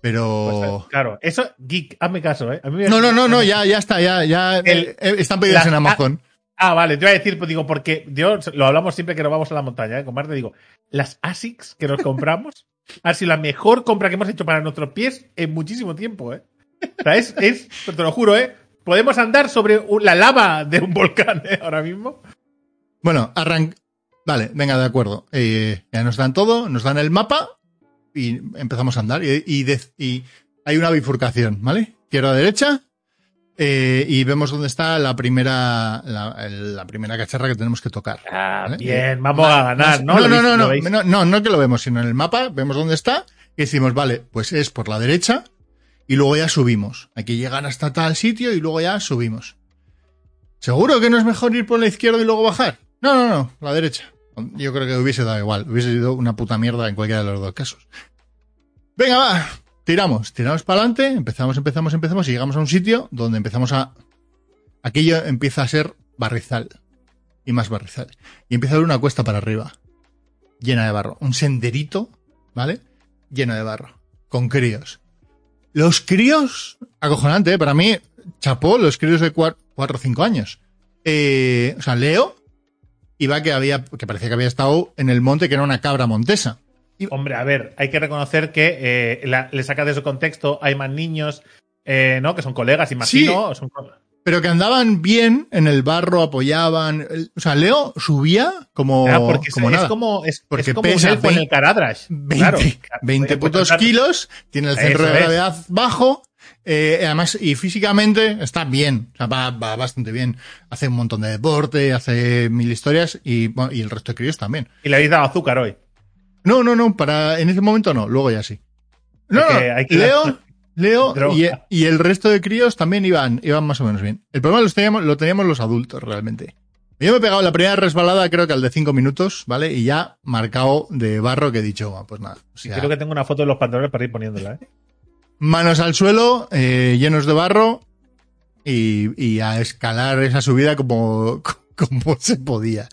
Pero. Pues, claro, eso, geek, hazme caso, ¿eh? A mí me- no, no, no, no, ya, ya está, ya, ya. El- eh, eh, están pedidas en Amazon. Ah, vale, te iba a decir, pues digo, porque yo lo hablamos siempre que nos vamos a la montaña, ¿eh? Con Marte digo, las ASICs que nos compramos ha sido la mejor compra que hemos hecho para nuestros pies en muchísimo tiempo, ¿eh? Es, es te lo juro, ¿eh? Podemos andar sobre la lava de un volcán, ¿eh? Ahora mismo. Bueno, arran... Vale, venga, de acuerdo. Eh, ya nos dan todo, nos dan el mapa y empezamos a andar. Y hay una bifurcación, ¿vale? Izquierda, derecha. Eh, y vemos dónde está la primera, la, la primera cacharra que tenemos que tocar. Ah, bien, vamos a ganar, ¿no? No, ¿Lo no, no, no, no, no, no que lo vemos, sino en el mapa, vemos dónde está y decimos, vale, pues es por la derecha y luego ya subimos. Hay que llegar hasta tal sitio y luego ya subimos. ¿Seguro que no es mejor ir por la izquierda y luego bajar? No, no, no, la derecha. Yo creo que hubiese dado igual, hubiese sido una puta mierda en cualquiera de los dos casos. Venga, va, tiramos, tiramos para adelante, empezamos, empezamos, empezamos y llegamos a un sitio donde empezamos a... Aquello empieza a ser barrizal y más barrizal. Y empieza a haber una cuesta para arriba, llena de barro. Un senderito, ¿vale? Lleno de barro, con críos. Los críos, acojonante, ¿eh? para mí, chapó, los críos de 4 o 5 años. Eh, o sea, Leo iba que había, que parecía que había estado en el monte que era una cabra montesa. Hombre, a ver, hay que reconocer que eh, la- le saca de su contexto, hay más niños, eh, ¿no? Que son colegas, imagino. son co- Pero que andaban bien en el barro, apoyaban. el- O sea, Leo subía como, Ah, porque es- como es, nada. como, es, Porque es como un pesa elfo en 20 el Caradrash. 20, Claro. 20 Oye, putos kilos, tiene el centro Eso de es. gravedad bajo, eh, además, y físicamente está bien, o sea, va, va bastante bien. Hace un montón de deporte, hace mil historias y, bueno, y el resto de críos también. Y le habéis dado azúcar hoy. No, no, no, para, en ese momento no, luego ya sí. No, Hay no, que- hay que- Leo, Leo y, y el resto de críos también iban, iban más o menos bien. El problema lo teníamos, lo teníamos los adultos realmente. Yo me he pegado la primera resbalada, creo que al de 5 minutos, ¿vale? Y ya marcado de barro que he dicho, pues nada. o sea, Creo que tengo una foto de los pantalones para ir poniéndola, ¿eh? manos al suelo, eh, llenos de barro y, y a escalar esa subida como, como se podía.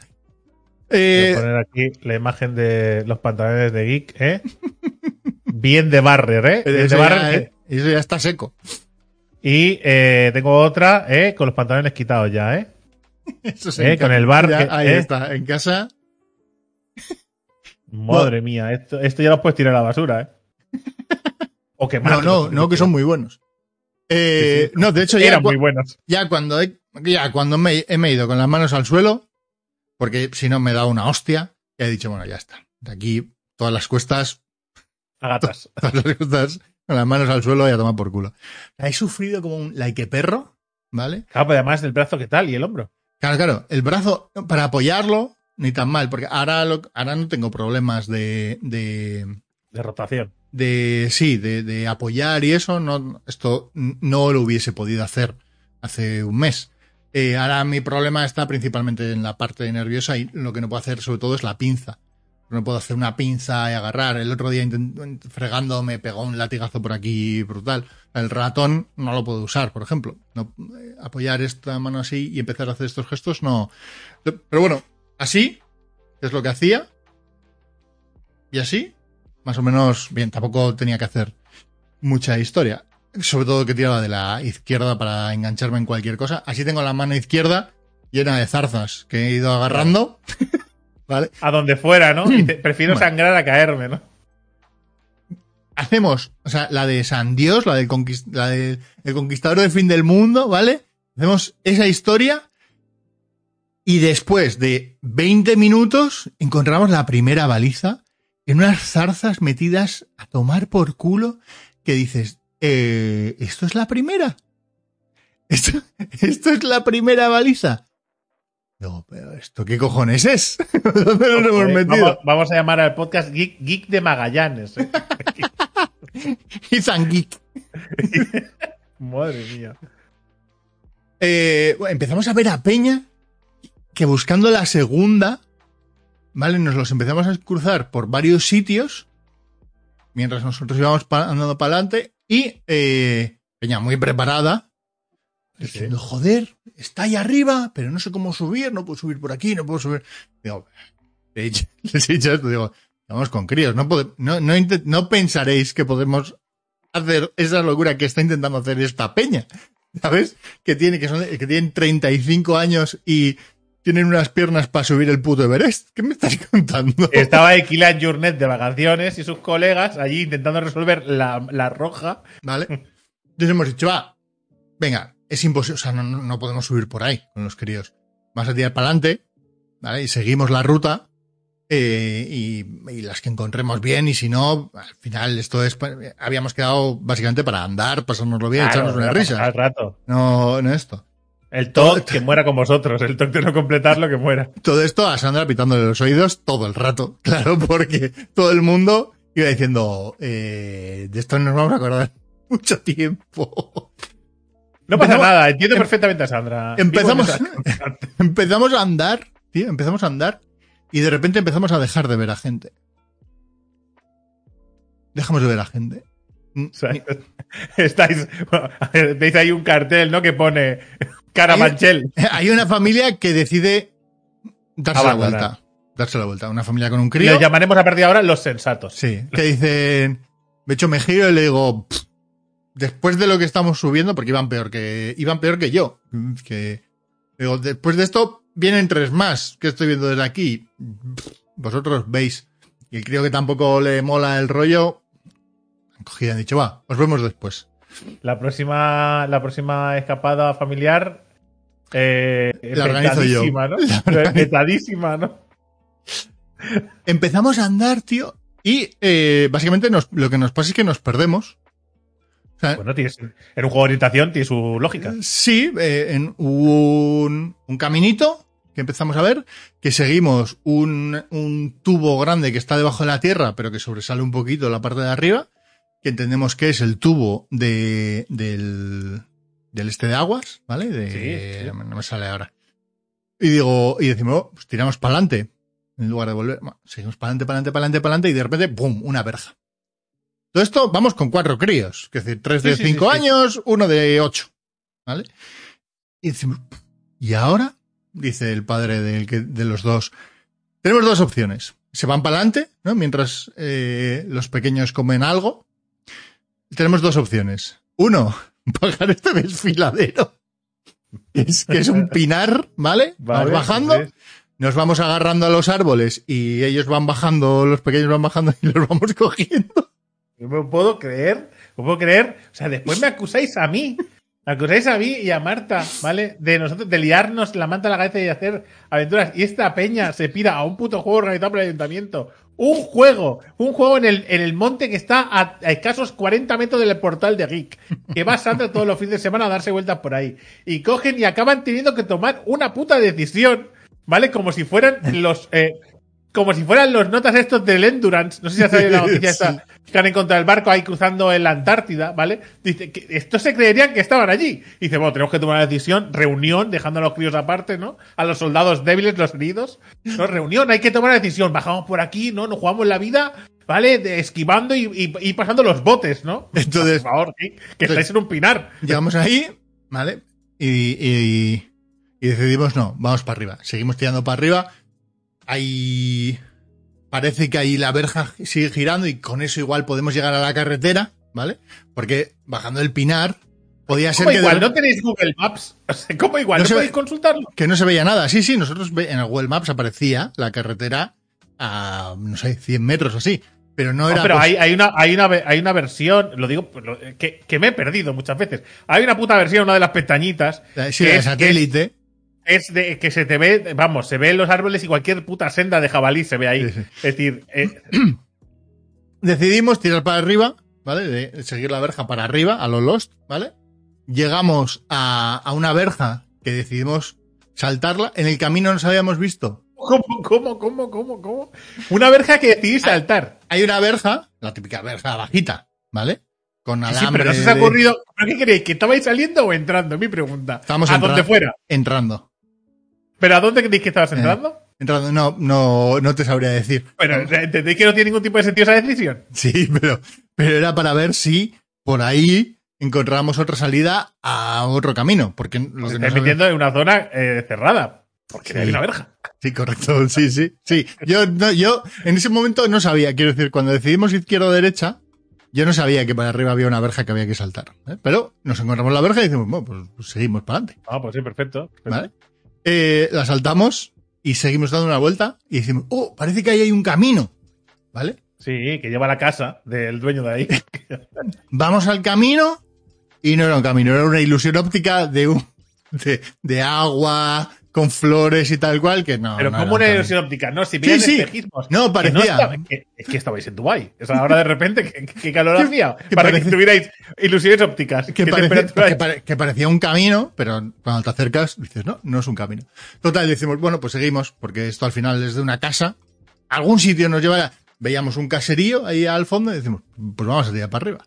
Voy Eh, a poner aquí la imagen de los pantalones de Geek, ¿eh? Bien de barrer, ¿eh? Bien eso, de barrer, ya, ¿eh? eh, eso ya está seco. Y eh, tengo otra, ¿eh? Con los pantalones quitados ya, ¿eh? Eso Eh, en con el bar ya, ahí eh. está, en casa. Madre mía, esto, esto ya los puedes tirar a la basura, ¿eh? O No, quemar. no, no, que son muy buenos. Eh, Sí, sí. No, de hecho, ya, Eran muy buenos. ya cuando, he, ya cuando me, he- me he ido con las manos al suelo, porque si no me da una hostia, ya he dicho, bueno, ya está. De aquí, todas las cuestas, A gatas. todas las cuestas, con las manos al suelo y a tomar por culo. He sufrido como un like perro, ¿vale? Claro, pero además el brazo, ¿qué tal? Y el hombro. Claro, claro, el brazo, para apoyarlo, ni tan mal, porque ahora, lo- ahora no tengo problemas de, de, De rotación. de sí, de, de apoyar y eso, no, esto no lo hubiese podido hacer hace un mes. Eh, ahora mi problema está principalmente en la parte nerviosa y lo que no puedo hacer sobre todo es la pinza. No puedo hacer una pinza y agarrar. El otro día fregando me pegó un latigazo por aquí brutal. El ratón no lo puedo usar, por ejemplo. No, eh, apoyar esta mano así y empezar a hacer estos gestos, no. Pero bueno, así es lo que hacía. Y así, más o menos, bien, tampoco tenía que hacer mucha historia. Sobre todo que tiraba de la izquierda para engancharme en cualquier cosa. Así tengo la mano izquierda llena de zarzas que he ido agarrando. ¿Vale? A donde fuera, ¿no? Y te- prefiero Bueno. sangrar a caerme, ¿no? Hacemos, o sea, la de San Dios, la del conquist- la del el conquistador del fin del mundo, ¿vale? Hacemos esa historia y después de 20 minutos encontramos la primera baliza en unas zarzas metidas a tomar por culo que dices, eh, ¿esto es la primera? ¿Esto, esto es la primera baliza? No, pero ¿esto qué cojones es? ¿Dónde nos hemos metido? Vamos, vamos a llamar al podcast Geek, Geek de Magallanes. ¿eh? Ethan Geek. Madre mía. Eh, bueno, empezamos a ver a Peña que buscando la segunda, ¿vale? Nos los empezamos a cruzar por varios sitios mientras nosotros íbamos pa- andando para adelante y eh, Peña muy preparada sí. diciendo, joder, está ahí arriba, pero no sé cómo subir, no puedo subir por aquí, no puedo subir. Digo, les he dicho esto, digo, vamos con críos, no, pode- no, no, no pensaréis que podemos hacer esa locura que está intentando hacer esta peña. ¿Sabes? Que tiene, que son, que tienen 35 años y tienen unas piernas para subir el puto Everest. ¿Qué me estás contando? Estaba ahí Kylian Jornet de vacaciones y sus colegas allí intentando resolver la, la roja. ¿Vale? Entonces hemos dicho, va, venga, es imposible, o sea, no, no- podemos subir por ahí con los críos. Vas a tirar para adelante, ¿vale? Y seguimos la ruta. eh, y, y las que encontremos bien, y si no, al final esto es. Habíamos quedado básicamente para andar, pasárnoslo bien, Claro, echarnos una risa. Al rato. No, no esto. El TOC que muera con vosotros. El TOC de no completarlo que muera. Todo esto a Sandra pitándole los oídos todo el rato, claro, porque todo el mundo iba diciendo, eh, de esto nos vamos a acordar mucho tiempo. No pasa Empezamos- nada. Entiendo perfectamente a Sandra. Empezamos, empezamos a andar, tío, empezamos a andar y de repente empezamos a dejar de ver a gente. Dejamos de ver a gente. O sea, estáis, bueno, veis ahí un cartel, ¿no? Que pone cara Hay- una familia que decide darse la vuelta. Darse la vuelta. Una familia con un crío. los llamaremos a partir de ahora los sensatos. Sí, que dicen. De hecho, me giro y le digo. "Pff, Después de lo que estamos subiendo, porque iban peor que. Iban peor que yo. Que. Digo, después de esto, vienen tres más que estoy viendo desde aquí. Vosotros veis. Y el crío que tampoco le mola el rollo. Han cogido y han dicho, va, os vemos después. La próxima, la próxima escapada familiar. Eh, La organizo yo. ¿no? La organizo. Petadísima, ¿no? Empezamos a andar, tío. Y eh, básicamente nos- lo que nos pasa es que nos perdemos. O sea, Bueno, tienes, en un juego de orientación tiene su lógica. Sí, eh, en un, un caminito que empezamos a ver, que seguimos un, un tubo grande que está debajo de la tierra, pero que sobresale un poquito la parte de arriba, que entendemos que es el tubo de, del, del este de aguas, ¿vale? De, Sí, sí. No, me- sale ahora. Y digo, y decimos, oh, pues tiramos para adelante. En lugar de volver, bueno, seguimos para adelante, para adelante, para adelante, para adelante, y de repente, ¡pum! Una verja. Todo esto vamos con cuatro críos, es decir, tres de sí, cinco años, uno de ocho. ¿Vale? Y decimos, ¿y ahora? Dice el padre del que- de los dos. Tenemos dos opciones. Se van para adelante, ¿no? Mientras eh, los pequeños comen algo. Tenemos dos opciones. Uno, bajar este desfiladero. Es, que es un pinar, ¿vale? Vale, Vamos bajando. Nos vamos agarrando a los árboles y ellos van bajando, los pequeños van bajando y los vamos cogiendo. No me puedo creer, no puedo creer. O sea, después me acusáis a mí. Me acusáis a mí y a Marta, ¿vale? De nosotros, de liarnos la manta a la cabeza y hacer aventuras. Y esta peña se pira a un puto juego organizado por el ayuntamiento. Un juego, un juego en el, en el monte que está a, escasos 40 metros del portal de Geek. Que va Sandra todos los fines de semana a darse vueltas por ahí. Y cogen y acaban teniendo que tomar una puta decisión, ¿vale? Como si fueran los, eh, como si fueran los notas estos del Endurance. No sé si has salido la noticia esta, que han encontrado el barco ahí cruzando en la Antártida, ¿vale? Dice que estos se creerían que estaban allí. dice, bueno, tenemos que tomar una decisión, reunión, dejando a los críos aparte, ¿no? A los soldados débiles, los heridos. No, reunión, hay que tomar una decisión. Bajamos por aquí, ¿no? Nos jugamos la vida, ¿vale? De- esquivando y, y- y pasando los botes, ¿no? Entonces- por favor, ¿sí? que estáis en un pinar. Llegamos ahí, ¿vale? Y, y- y decidimos, no, vamos para arriba. Seguimos tirando para arriba. Ahí parece que ahí la verja sigue girando y con eso igual podemos llegar a la carretera, ¿vale? Porque bajando el pinar podía ser ¿Cómo que, igual? de- ¿No tenéis Google Maps? ¿Cómo igual? No ¿No, se ve- podéis consultarlo? que no se veía nada. Sí, sí, nosotros en el Google Maps aparecía la carretera a, no sé, 100 metros o así. Pero no No, era... pero pues- hay, hay, una, hay, una, hay una versión, lo digo, lo- que, que me he perdido muchas veces. Hay una puta versión, una de las pestañitas, Sí, que de es- satélite. Es de que se te ve, vamos, se ven los árboles y cualquier puta senda de jabalí se ve ahí. Sí, sí. Es decir, eh, decidimos tirar para arriba, ¿vale? De seguir la verja para arriba, a los Lost, ¿vale? Llegamos a, a una verja que decidimos saltarla. En el camino nos habíamos visto. ¿cómo, cómo, cómo, cómo, cómo? Una verja que decidí saltar. Hay una verja, la típica verja bajita, ¿vale? Con Sí, alambre. pero no se os ha ocurrido. ¿Pero qué queréis? ¿Que estabais saliendo o entrando? Mi pregunta. Estábamos a entra- donde fuera. Entrando. ¿Pero a dónde creéis que estabas Eh. entrando? Entrando, no, no, no te sabría decir. Pero ¿entendéis que no tiene ningún tipo de sentido esa decisión? Sí, pero, pero era para ver si por ahí encontrábamos otra salida a otro camino. Porque lo que estáis metiendo en una zona eh, cerrada. Porque Sí. hay una verja. Sí, correcto, sí, sí, sí. Yo, no, yo en ese momento no sabía, quiero decir, cuando decidimos izquierda o derecha, yo no sabía que para arriba había una verja que había que saltar. ¿eh? Pero nos encontramos la verja y decimos, bueno, pues, pues seguimos para adelante, Ah, pues sí, perfecto. perfecto. ¿vale? Eh, la saltamos y seguimos dando una vuelta y decimos, oh, parece que ahí hay un camino, ¿vale? Sí, que lleva a la casa del dueño de ahí. Vamos al camino y no era un camino, era una ilusión óptica de un, de, de agua con flores y tal cual que no. Pero no como una ilusión óptica, no, si veías sí. espejismos. No, que parecía. estaba- que- es que estabais en Dubai. O sea, ahora de repente, ¿qué, qué calor hacía? Para parece- que tuvierais ilusiones ópticas. que, ¿Qué parece- temperatura que hay? pare- que parecía un camino, pero cuando te acercas dices, no, no es un camino. Total, decimos, bueno, pues seguimos, porque esto al final es de una casa. Algún sitio nos llevará. Veíamos un caserío ahí al fondo y decimos, pues vamos a tirar para arriba.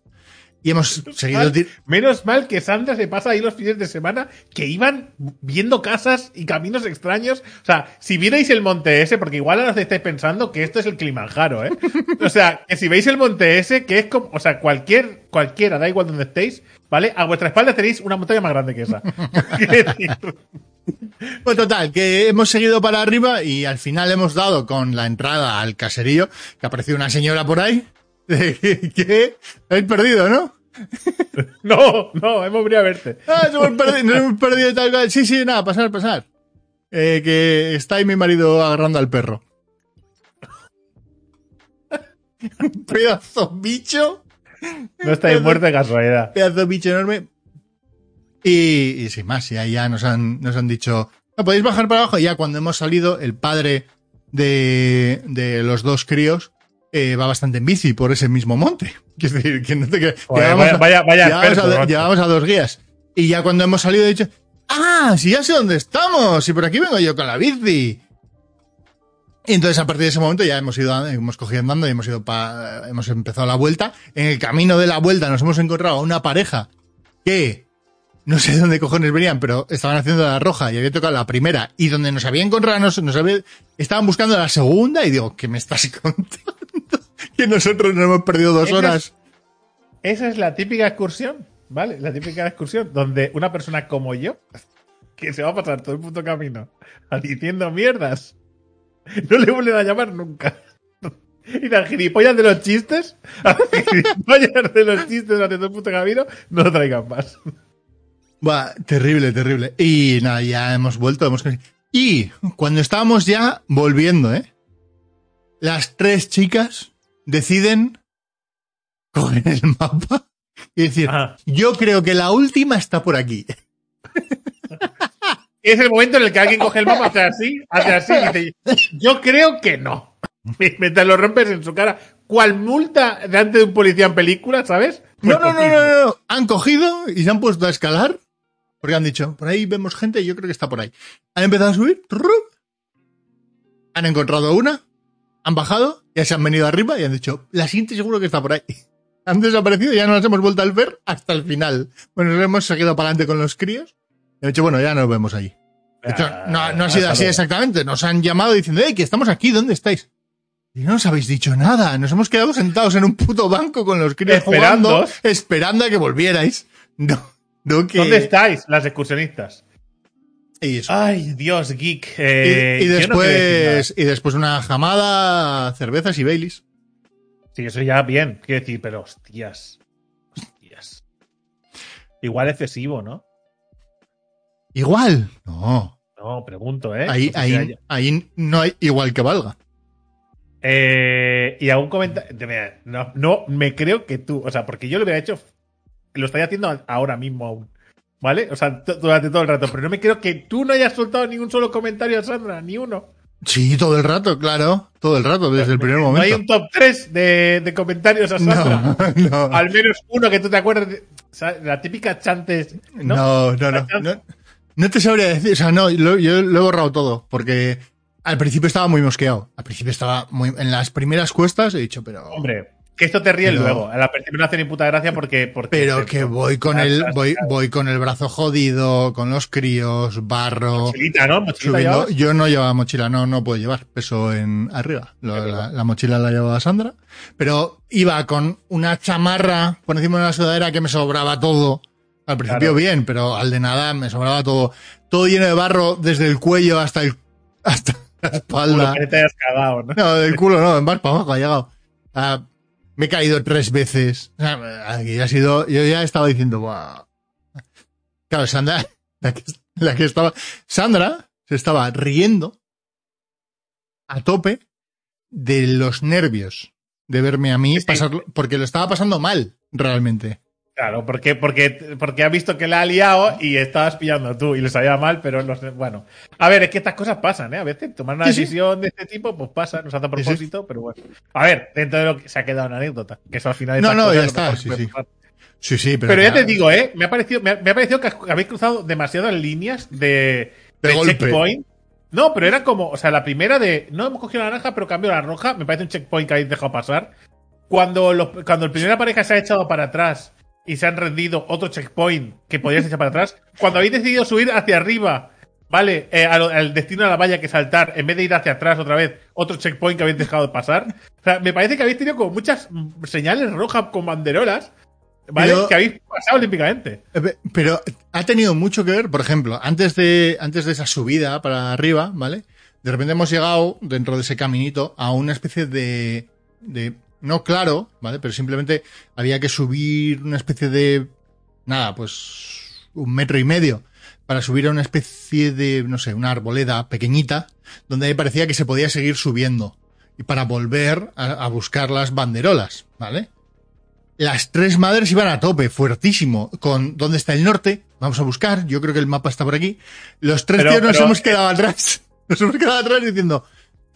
Y hemos seguido Mal- Menos mal que Sandra se pasa ahí los fines de semana que iban viendo casas y caminos extraños. O sea, si vierais el monte ese, porque igual ahora os estáis pensando que esto es el Kilimanjaro, ¿eh? O sea, que si veis el monte ese, que es como, o sea, cualquier, cualquiera, da igual donde estéis, ¿vale? A vuestra espalda tenéis una montaña más grande que esa. Pues total, que hemos seguido para arriba y al final hemos dado con la entrada al caserío, que apareció una señora por ahí. ¿Qué? Habéis perdido, ¿no? no, no, hemos venido a verte. Ah, nos hemos perdido, nos hemos perdido tal cual. Sí, sí, nada, pasar, pasar. Eh, que está ahí mi marido agarrando al perro. Un pedazo bicho. No estáis muertos de casualidad. Pedazo bicho enorme. Y, y sin más, y ahí ya nos han, nos han dicho, no, podéis bajar para abajo. Y ya cuando hemos salido, el padre de, de los dos críos eh, va bastante en bici por ese mismo monte. Es decir, que no te Llevamos vaya, vaya, vaya llevamos, experto, a, macho. llevamos a dos guías. Y ya cuando hemos salido he dicho, ah, sí, ya sé dónde estamos. Y por aquí vengo yo con la bici. Y entonces a partir de ese momento ya hemos ido, hemos cogido andando y hemos ido pa- hemos empezado la vuelta. En el camino de la vuelta nos hemos encontrado a una pareja que no sé dónde cojones venían, pero estaban haciendo la roja y había tocado la primera. Y donde nos había encontrado, nos, nos había- estaban buscando la segunda y digo, ¿qué me estás contando? que nosotros nos hemos perdido dos Esa es- horas. Esa es la típica excursión, ¿vale? La típica excursión donde una persona como yo, que se va a pasar todo el puto camino diciendo mierdas, no le vuelven a llamar nunca. Y las gilipollas de los chistes, a las gilipollas de los chistes durante todo el puto camino, no lo traigan más. Buah, terrible, terrible. Y nada, ya hemos vuelto, hemos Y cuando estábamos ya volviendo, ¿eh? Las tres chicas deciden coger el mapa y decir, Ajá. yo creo que la última está por aquí. Es el momento en el que alguien coge el mapa, hace así, hace así y dice, yo creo que no. Y mientras lo rompes en su cara, cual multa delante de un policía en película, ¿sabes? No, Pues no, no, no, no. Han cogido y se han puesto a escalar. Porque han dicho, por ahí vemos gente, yo creo que está por ahí. Han empezado a subir, han encontrado una, han bajado, ya se han venido arriba y han dicho, la siguiente seguro que está por ahí. Han desaparecido y ya no las hemos vuelto a ver hasta el final. Bueno, nos hemos seguido para adelante con los críos. Y han dicho, bueno, ya nos vemos allí. De hecho, no, no ha sido así exactamente. Nos han llamado diciendo, hey, que estamos aquí, ¿dónde estáis? Y no nos habéis dicho nada. Nos hemos quedado sentados en un puto banco con los críos Esperando. jugando, esperando a que volvierais. No, no que... ¿Dónde estáis, las excursionistas? Y, eso. Ay, Dios, geek. Y- Eh, y, no después, y después una jamada, cervezas y Baileys. Sí, eso ya bien, quiero decir, pero hostias. Hostias. Igual excesivo, ¿no? Igual. No. No, pregunto, ¿eh? Ahí, ahí, ahí no hay igual que valga. Eh, y algún comentario. No, no me creo que tú. O sea, porque yo lo hubiera hecho. Lo estaría haciendo ahora mismo aún. ¿Vale? O sea, durante todo el rato. Pero no me creo que tú no hayas soltado ningún solo comentario a Sandra, ni uno. Sí, todo el rato, claro. Todo el rato, desde el primer No hay momento. un top 3 de, de comentarios a Sandra. No, no. Al menos uno que tú te acuerdes. De, o sea, la típica chantes. ¿no? No, no, no, no. No te sabría decir, o sea, no, lo- yo lo he borrado todo, porque al principio estaba muy mosqueado. Al principio estaba muy. En las primeras cuestas he dicho, pero. Hombre, que esto te ríe Pero- luego. A la no hace ni puta gracia porque. porque Pero que voy con el, voy, voy con el brazo jodido, con los críos, barro. Mochilita, ¿no? Mochilita Subiendo, yo no llevaba mochila, no, no puedo llevar peso en arriba. La, la mochila la llevaba Sandra. Pero iba con una chamarra por encima de la sudadera que me sobraba todo. Al principio Claro. bien, pero al de nada me sobraba todo. Todo lleno de barro desde el cuello hasta el, hasta la Culo, espalda. que te hayas cagado, ¿no? No, del culo no, más para abajo ha llegado. Ah, me he caído tres veces. O sea, aquí ha sido, yo ya estaba diciendo, "Buah". Claro, Sandra, la que, la que estaba, Sandra se estaba riendo a tope de los nervios de verme a mí sí. pasarlo, porque lo estaba pasando mal, realmente. Claro, porque, porque, porque ha visto que la ha liado y estabas pillando tú y le sabía mal, pero no sé, bueno. A ver, es que estas cosas pasan, ¿eh? A veces tomar una Sí, sí. decisión de este tipo, pues pasa, no se hace a sí. propósito, pero bueno. A ver, dentro de lo que se ha quedado una anécdota, que eso al final No, estas no, cosas ya está, sí, sí. Sí, sí, pero. Pero ya te digo, ¿eh? Me ha parecido, me ha, me ha parecido que habéis cruzado demasiadas líneas de, De de checkpoint. No, pero era como, o sea, la primera de, no hemos cogido la naranja, pero cambio la roja, me parece un checkpoint que habéis dejado pasar. Cuando, los, cuando el primera pareja se ha echado para atrás y se han rendido otro checkpoint que podías echar para atrás, cuando habéis decidido subir hacia arriba, ¿vale? Eh, al destino de la valla que saltar, en vez de ir hacia atrás otra vez, otro checkpoint que habéis dejado de pasar. O sea, me parece que habéis tenido como muchas señales rojas con banderolas, ¿vale? Pero- que habéis pasado olímpicamente. Eh, pe- Pero ha tenido mucho que ver, por ejemplo, antes de, antes de esa subida para arriba, ¿vale? De repente hemos llegado, dentro de ese caminito, a una especie de, de, no claro, ¿vale? Pero simplemente había que subir una especie de, nada, pues, un metro y medio para subir a una especie de, no sé, una arboleda pequeñita, donde ahí parecía que se podía seguir subiendo. Y para volver a, a buscar las banderolas, ¿vale? Las tres madres iban a tope, fuertísimo, con ¿dónde está el norte? Vamos a buscar, yo creo que el mapa está por aquí. Los tres Pero- tíos nos pero- hemos quedado atrás. Nos hemos quedado atrás diciendo,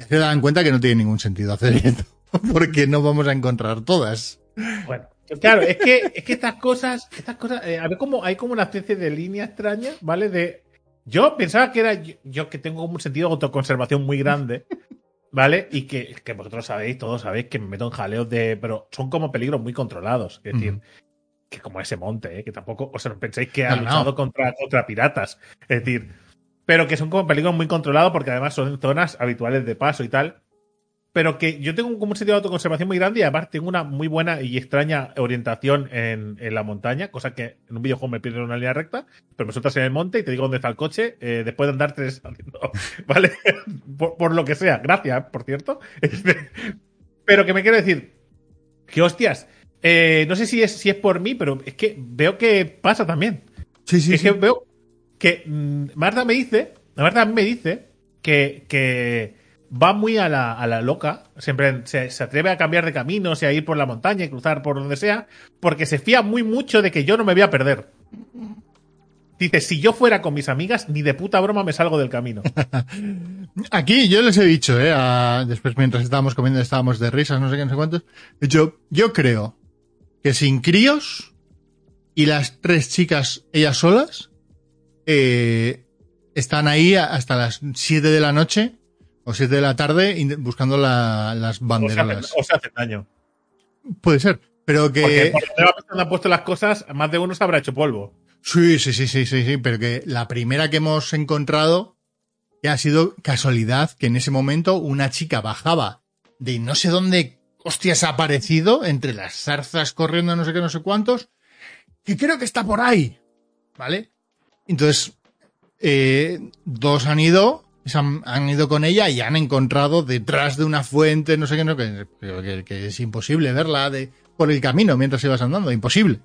se dan cuenta que no tiene ningún sentido hacer esto, porque no vamos a encontrar todas. Bueno, claro, es que, es que estas cosas, estas cosas, eh, a ver como, hay como una especie de línea extraña, ¿vale? De. Yo pensaba que era yo, yo que tengo un sentido de autoconservación muy grande, ¿vale? Y que, que vosotros sabéis, todos sabéis que me meto en jaleos de. Pero son como peligros muy controlados. Es decir, que como ese monte, ¿eh? que tampoco, o sea, penséis que ha No, no. luchado Contra, contra piratas. Es decir, pero que son como peligros muy controlados porque además son zonas habituales de paso y tal. Pero que yo tengo como un sentido de autoconservación muy grande y además tengo una muy buena y extraña orientación en, en la montaña, cosa que en un videojuego me pierdo una línea recta, pero me sueltas en el monte y te digo dónde está el coche eh, después de andar tres ¿vale? por, por lo que sea. Gracias, por cierto. Este, pero que me quiero decir, que hostias, eh, no sé si es, si es por mí, pero es que veo que pasa también. Sí, sí, es sí. que veo que mm, Marta me dice, Marta me dice que, que va muy a la, a la loca, siempre se, se atreve a cambiar de caminos y a ir por la montaña y cruzar por donde sea, porque se fía muy mucho de que yo no me voy a perder. Dice, si yo fuera con mis amigas, ni de puta broma me salgo del camino. Aquí yo les he dicho, ¿eh? después mientras estábamos comiendo estábamos de risas, no sé qué, no sé cuántos. Dicho, yo creo que sin críos y las tres chicas ellas solas eh, están ahí hasta las 7 de la noche o 7 de la tarde buscando la- las banderolas. o se hacen daño. Puede ser, pero que... Porque han puesto las cosas, más de uno se habrá hecho polvo. Sí, sí, sí, sí, sí, sí, pero que la primera que hemos encontrado que ha sido casualidad que en ese momento una chica bajaba de no sé dónde hostias ha aparecido entre las zarzas corriendo no sé qué, no sé cuántos, que creo que está por ahí, ¿vale? Entonces, eh, dos han ido, han, han ido con ella y han encontrado detrás de una fuente, no sé qué, no, que, que- que es imposible verla de, por el camino mientras ibas andando, imposible.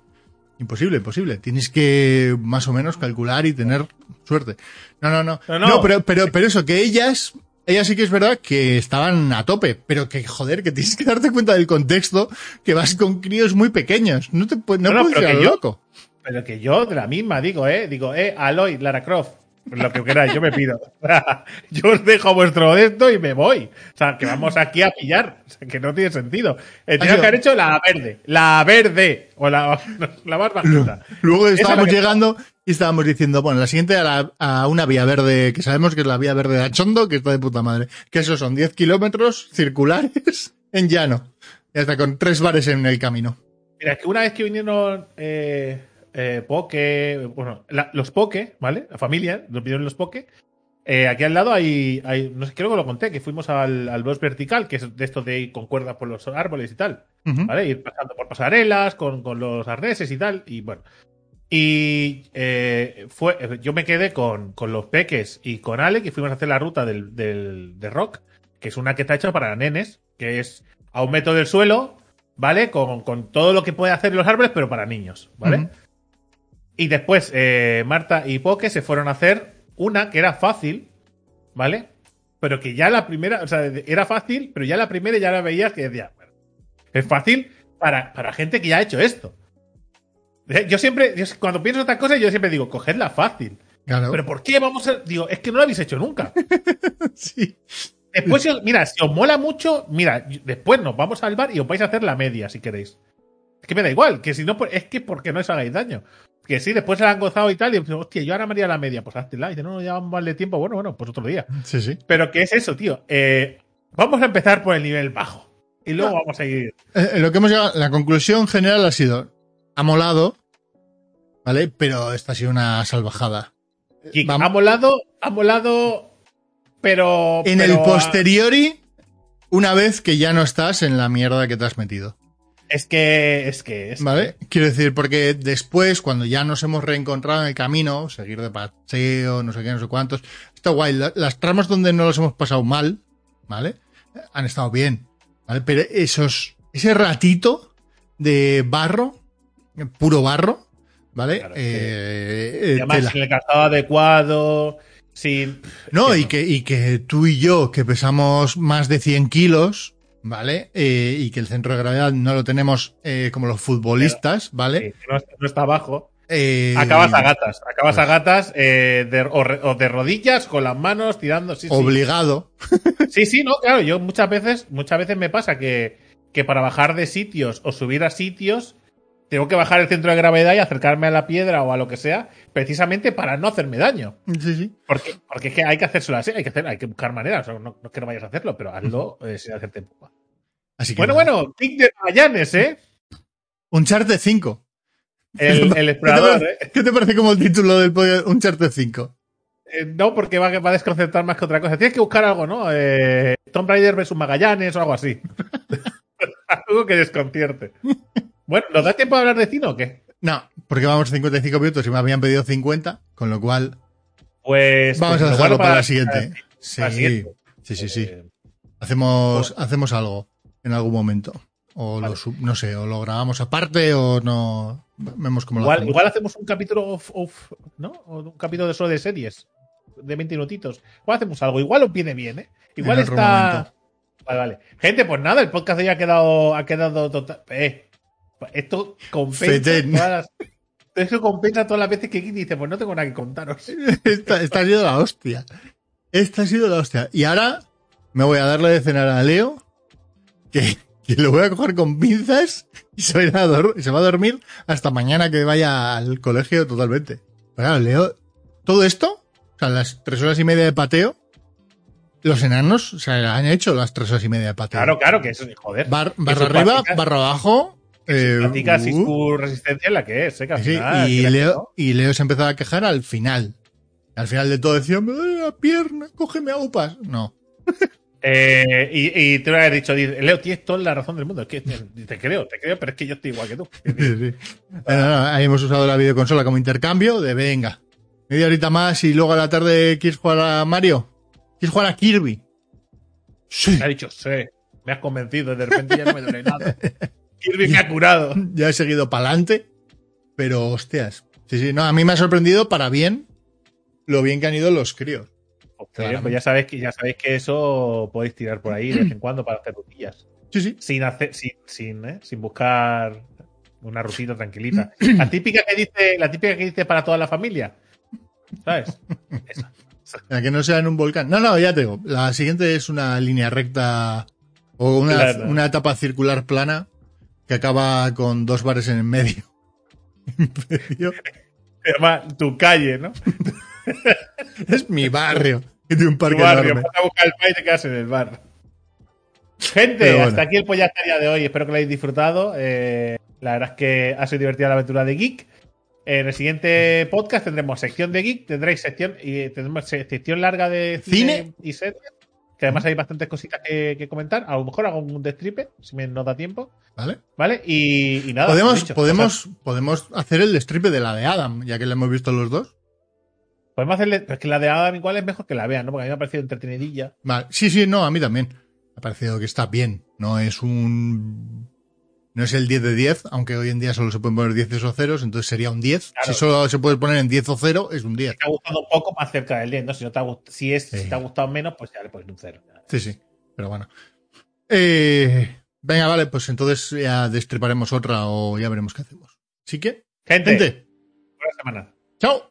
Imposible, imposible. Tienes que más o menos calcular y tener suerte. No, no, no. No, No, no. pero, pero, pero eso, que ellas, ellas sí que es verdad que estaban a tope, pero que joder, que tienes que darte cuenta del contexto que vas con críos muy pequeños. No te no, No, puedes pero que yo- loco. Pero que yo de la misma digo, ¿eh? Digo, eh, Aloy, Lara Croft, lo que queráis, yo me pido. yo os dejo vuestro esto y me voy. O sea, que vamos aquí a pillar. O sea, que no tiene sentido. Eh, tenía que haber hecho la verde. La verde. O la, la más bajita. Luego estábamos llegando y estábamos diciendo, bueno, la siguiente a, la- a una vía verde, que sabemos que es la vía verde de Achondo, que está de puta madre. Que eso son 10 kilómetros circulares en llano. Y hasta con tres bares en el camino. Mira, es que una vez que vinieron eh, eh, Poke, bueno, la- los Poke, ¿vale? La familia, nos vinieron los Poke. eh, aquí al lado hay, hay, no sé, creo que lo conté, que fuimos al, al bosque vertical, que es de esto de ir con cuerdas por los árboles y tal. ¿vale? Ir pasando por pasarelas, con, con los arneses y tal, y bueno. Y eh, fue, yo me quedé con, con los peques y con Ale, que fuimos a hacer la ruta del, del, de rock, que es una que está hecha para nenes, que es a un metro del suelo, ¿vale? Con, con todo lo que puede hacer los árboles, pero para niños, ¿vale? Y después eh, Marta y Poke se fueron a hacer una que era fácil, ¿vale? Pero que ya la primera, o sea, era fácil, pero ya la primera ya la veías que decía, bueno, es fácil para, para gente que ya ha hecho esto. Eh, Yo siempre, yo cuando pienso estas cosas, yo siempre digo, cogedla fácil. Claro. Pero ¿por qué vamos a...? Digo, es que no lo habéis hecho nunca. sí. Después, si os- mira, si os mola mucho, mira, después nos vamos al bar y os vais a hacer la media, si queréis. Es que me da igual, que si no, pues, es que porque no os hagáis daño. Que sí, después se la han gozado y tal, y digo, hostia, yo ahora me haría la media, pues hazla. Y dice, no, no, ya vamos mal de tiempo, bueno, bueno, pues otro día. Sí, sí. Pero que es eso, tío. Eh, vamos a empezar por el nivel bajo. Y luego Ah. vamos a ir. Eh, eh, lo que hemos llegado, la conclusión general ha sido, ha molado, ¿vale? Pero esta ha sido una salvajada. Y ha molado, ha molado, pero. En pero, el posteriori, una vez que ya no estás en la mierda que te has metido. Es que, es que, es ¿Vale? Quiero decir, porque después, cuando ya nos hemos reencontrado en el camino, seguir de paseo, no sé qué, no sé cuántos, está guay. La- Las tramas donde no los hemos pasado mal, ¿vale? Han estado bien, ¿vale? Pero esos, ese ratito de barro, puro barro, ¿vale? Claro, Eh, Y eh, además, sin el calzado adecuado, sin. No, que y que, y que tú y yo, que pesamos más de 100 kilos, ¿vale? Eh, y que el centro de gravedad no lo tenemos eh, como los futbolistas, ¿vale? Sí, no, está- no está abajo. Eh, Acabas a gatas. Acabas a gatas eh, de, o, re- o de rodillas, con las manos, tirando. Sí, obligado. Sí, sí, no, claro. Yo muchas veces, muchas veces me pasa que, que para bajar de sitios o subir a sitios, tengo que bajar el centro de gravedad y acercarme a la piedra o a lo que sea, precisamente para no hacerme daño. Sí, sí. Porque, porque es que hay que hacérselo así, hay que, hacer, hay que buscar maneras. o sea, no, no es que no vayas a hacerlo, pero hazlo eh, sin hacerte pupa. Así que Bueno, nada. bueno, Tic de Magallanes, ¿eh? Uncharted 5. El, el explorador, ¿Qué te, ¿eh? parece, qué te parece como el título del podcast Uncharted 5? Eh, No, porque va, va a desconcertar más que otra cosa. Tienes que buscar algo, ¿no? Eh, Tomb Raider versus Magallanes o algo así. algo que desconcierte. Bueno, ¿nos da tiempo de hablar de cine o qué? No, porque vamos 55 minutos y me habían pedido 50, con lo cual Pues. vamos pues a lo dejarlo para, la siguiente. Sí, para siguiente. sí, sí, sí. Eh, Hacemos, hacemos algo en algo momento. O Vale. lo sub- no sé, o lo grabamos aparte o no. Vemos cómo lo igual, hacemos. igual hacemos un capítulo of, of- ¿no? O un capítulo de solo de series. de 20 minutitos. Igual hacemos algo. Igual os viene bien, ¿eh? Igual está. momento. Vale, vale. Gente, pues nada, el podcast ya ha quedado, ha quedado total. Eh, esto compensa todas las. Eso compensa todas las veces que dice, pues no tengo nada que contaros. Esta, esta ha sido la hostia. Esta ha sido la hostia. Y ahora me voy a darle de cenar a Leo, que, que lo voy a coger con pinzas y se va, a ir a dor- se va a dormir hasta mañana que vaya al colegio totalmente. Pero claro, Leo, todo esto, o sea, las tres horas y media de pateo, los enanos, o sea, han hecho las tres horas y media de pateo. Claro, claro, que eso, joder. Bar- barra arriba, práctica- barra abajo. eh, uh, resistencia es la que es, ¿eh? Que Sí, final, y, que Leo, no. y Leo se empezó a quejar al final. Al final de todo decía, me duele la pierna, cógeme a upas. No. Eh, y, y tú le has dicho, Leo, tienes toda la razón del mundo. Es que te, te creo, te creo, pero es que yo estoy igual que tú. Sí, sí. No, ahí hemos usado la videoconsola como intercambio de venga, media horita más y luego a la tarde quieres jugar a Mario. ¿Quieres jugar a Kirby? Sí. Me ha dicho, sí, me has convencido, de repente ya no me duele nada. Kirby me ha curado. Ya he seguido para adelante, pero hostias. Sí, sí, no, a mí me ha sorprendido para bien lo bien que han ido los críos. Pues ya sabéis que ya sabéis que eso podéis tirar por ahí de vez en cuando para hacer rutillas. Sí, sí. Sin hacer, sin, sin, ¿eh? sin buscar una rutita tranquilita. La típica que dice, la típica que dice para toda la familia. ¿Sabes? Esa. Que no sea en un volcán. No, no, ya te digo. La siguiente es una línea recta o una, una etapa circular plana que acaba con dos bares en el medio. En medio. Se llama tu calle, ¿no? es mi barrio. Tiene un Tu parque barrio. enorme. Vas a buscar el y te quedas en el bar. Gente, bueno. hasta aquí el pollaje día de hoy. Espero que lo hayáis disfrutado. Eh, la verdad es que ha sido divertida la aventura de Geek. En el siguiente podcast tendremos sección de Geek, tendréis sección y tendremos se- sección larga de cine, ¿Cine? y series. Que además hay bastantes cositas que, que comentar. A lo mejor hago un destripe, si me nos da tiempo. ¿Vale? ¿Vale? Y, y nada. Podemos, dicho, podemos, podemos hacer el destripe de la de Adam, ya que la hemos visto los dos. Podemos hacerle. Pero es que la de Adam igual es mejor que la vean, ¿no? Porque a mí me ha parecido entretenidilla. Vale. Sí, sí, no, a mí también. Me ha parecido que está bien. No es un. No es el 10 de 10, aunque hoy en día solo se pueden poner 10 o ceros, entonces sería un 10. Claro. Si solo se puede poner en 10 o 0, es un 10. te ha gustado un poco más cerca del 10, ¿no? Si, no te ha si, es, Sí. si te ha gustado menos, pues ya le pones un cero. Sí, sí. Pero bueno. Eh, venga, vale, pues entonces ya destriparemos otra o ya veremos qué hacemos. Así que, Gente, gente, buena semana. chao.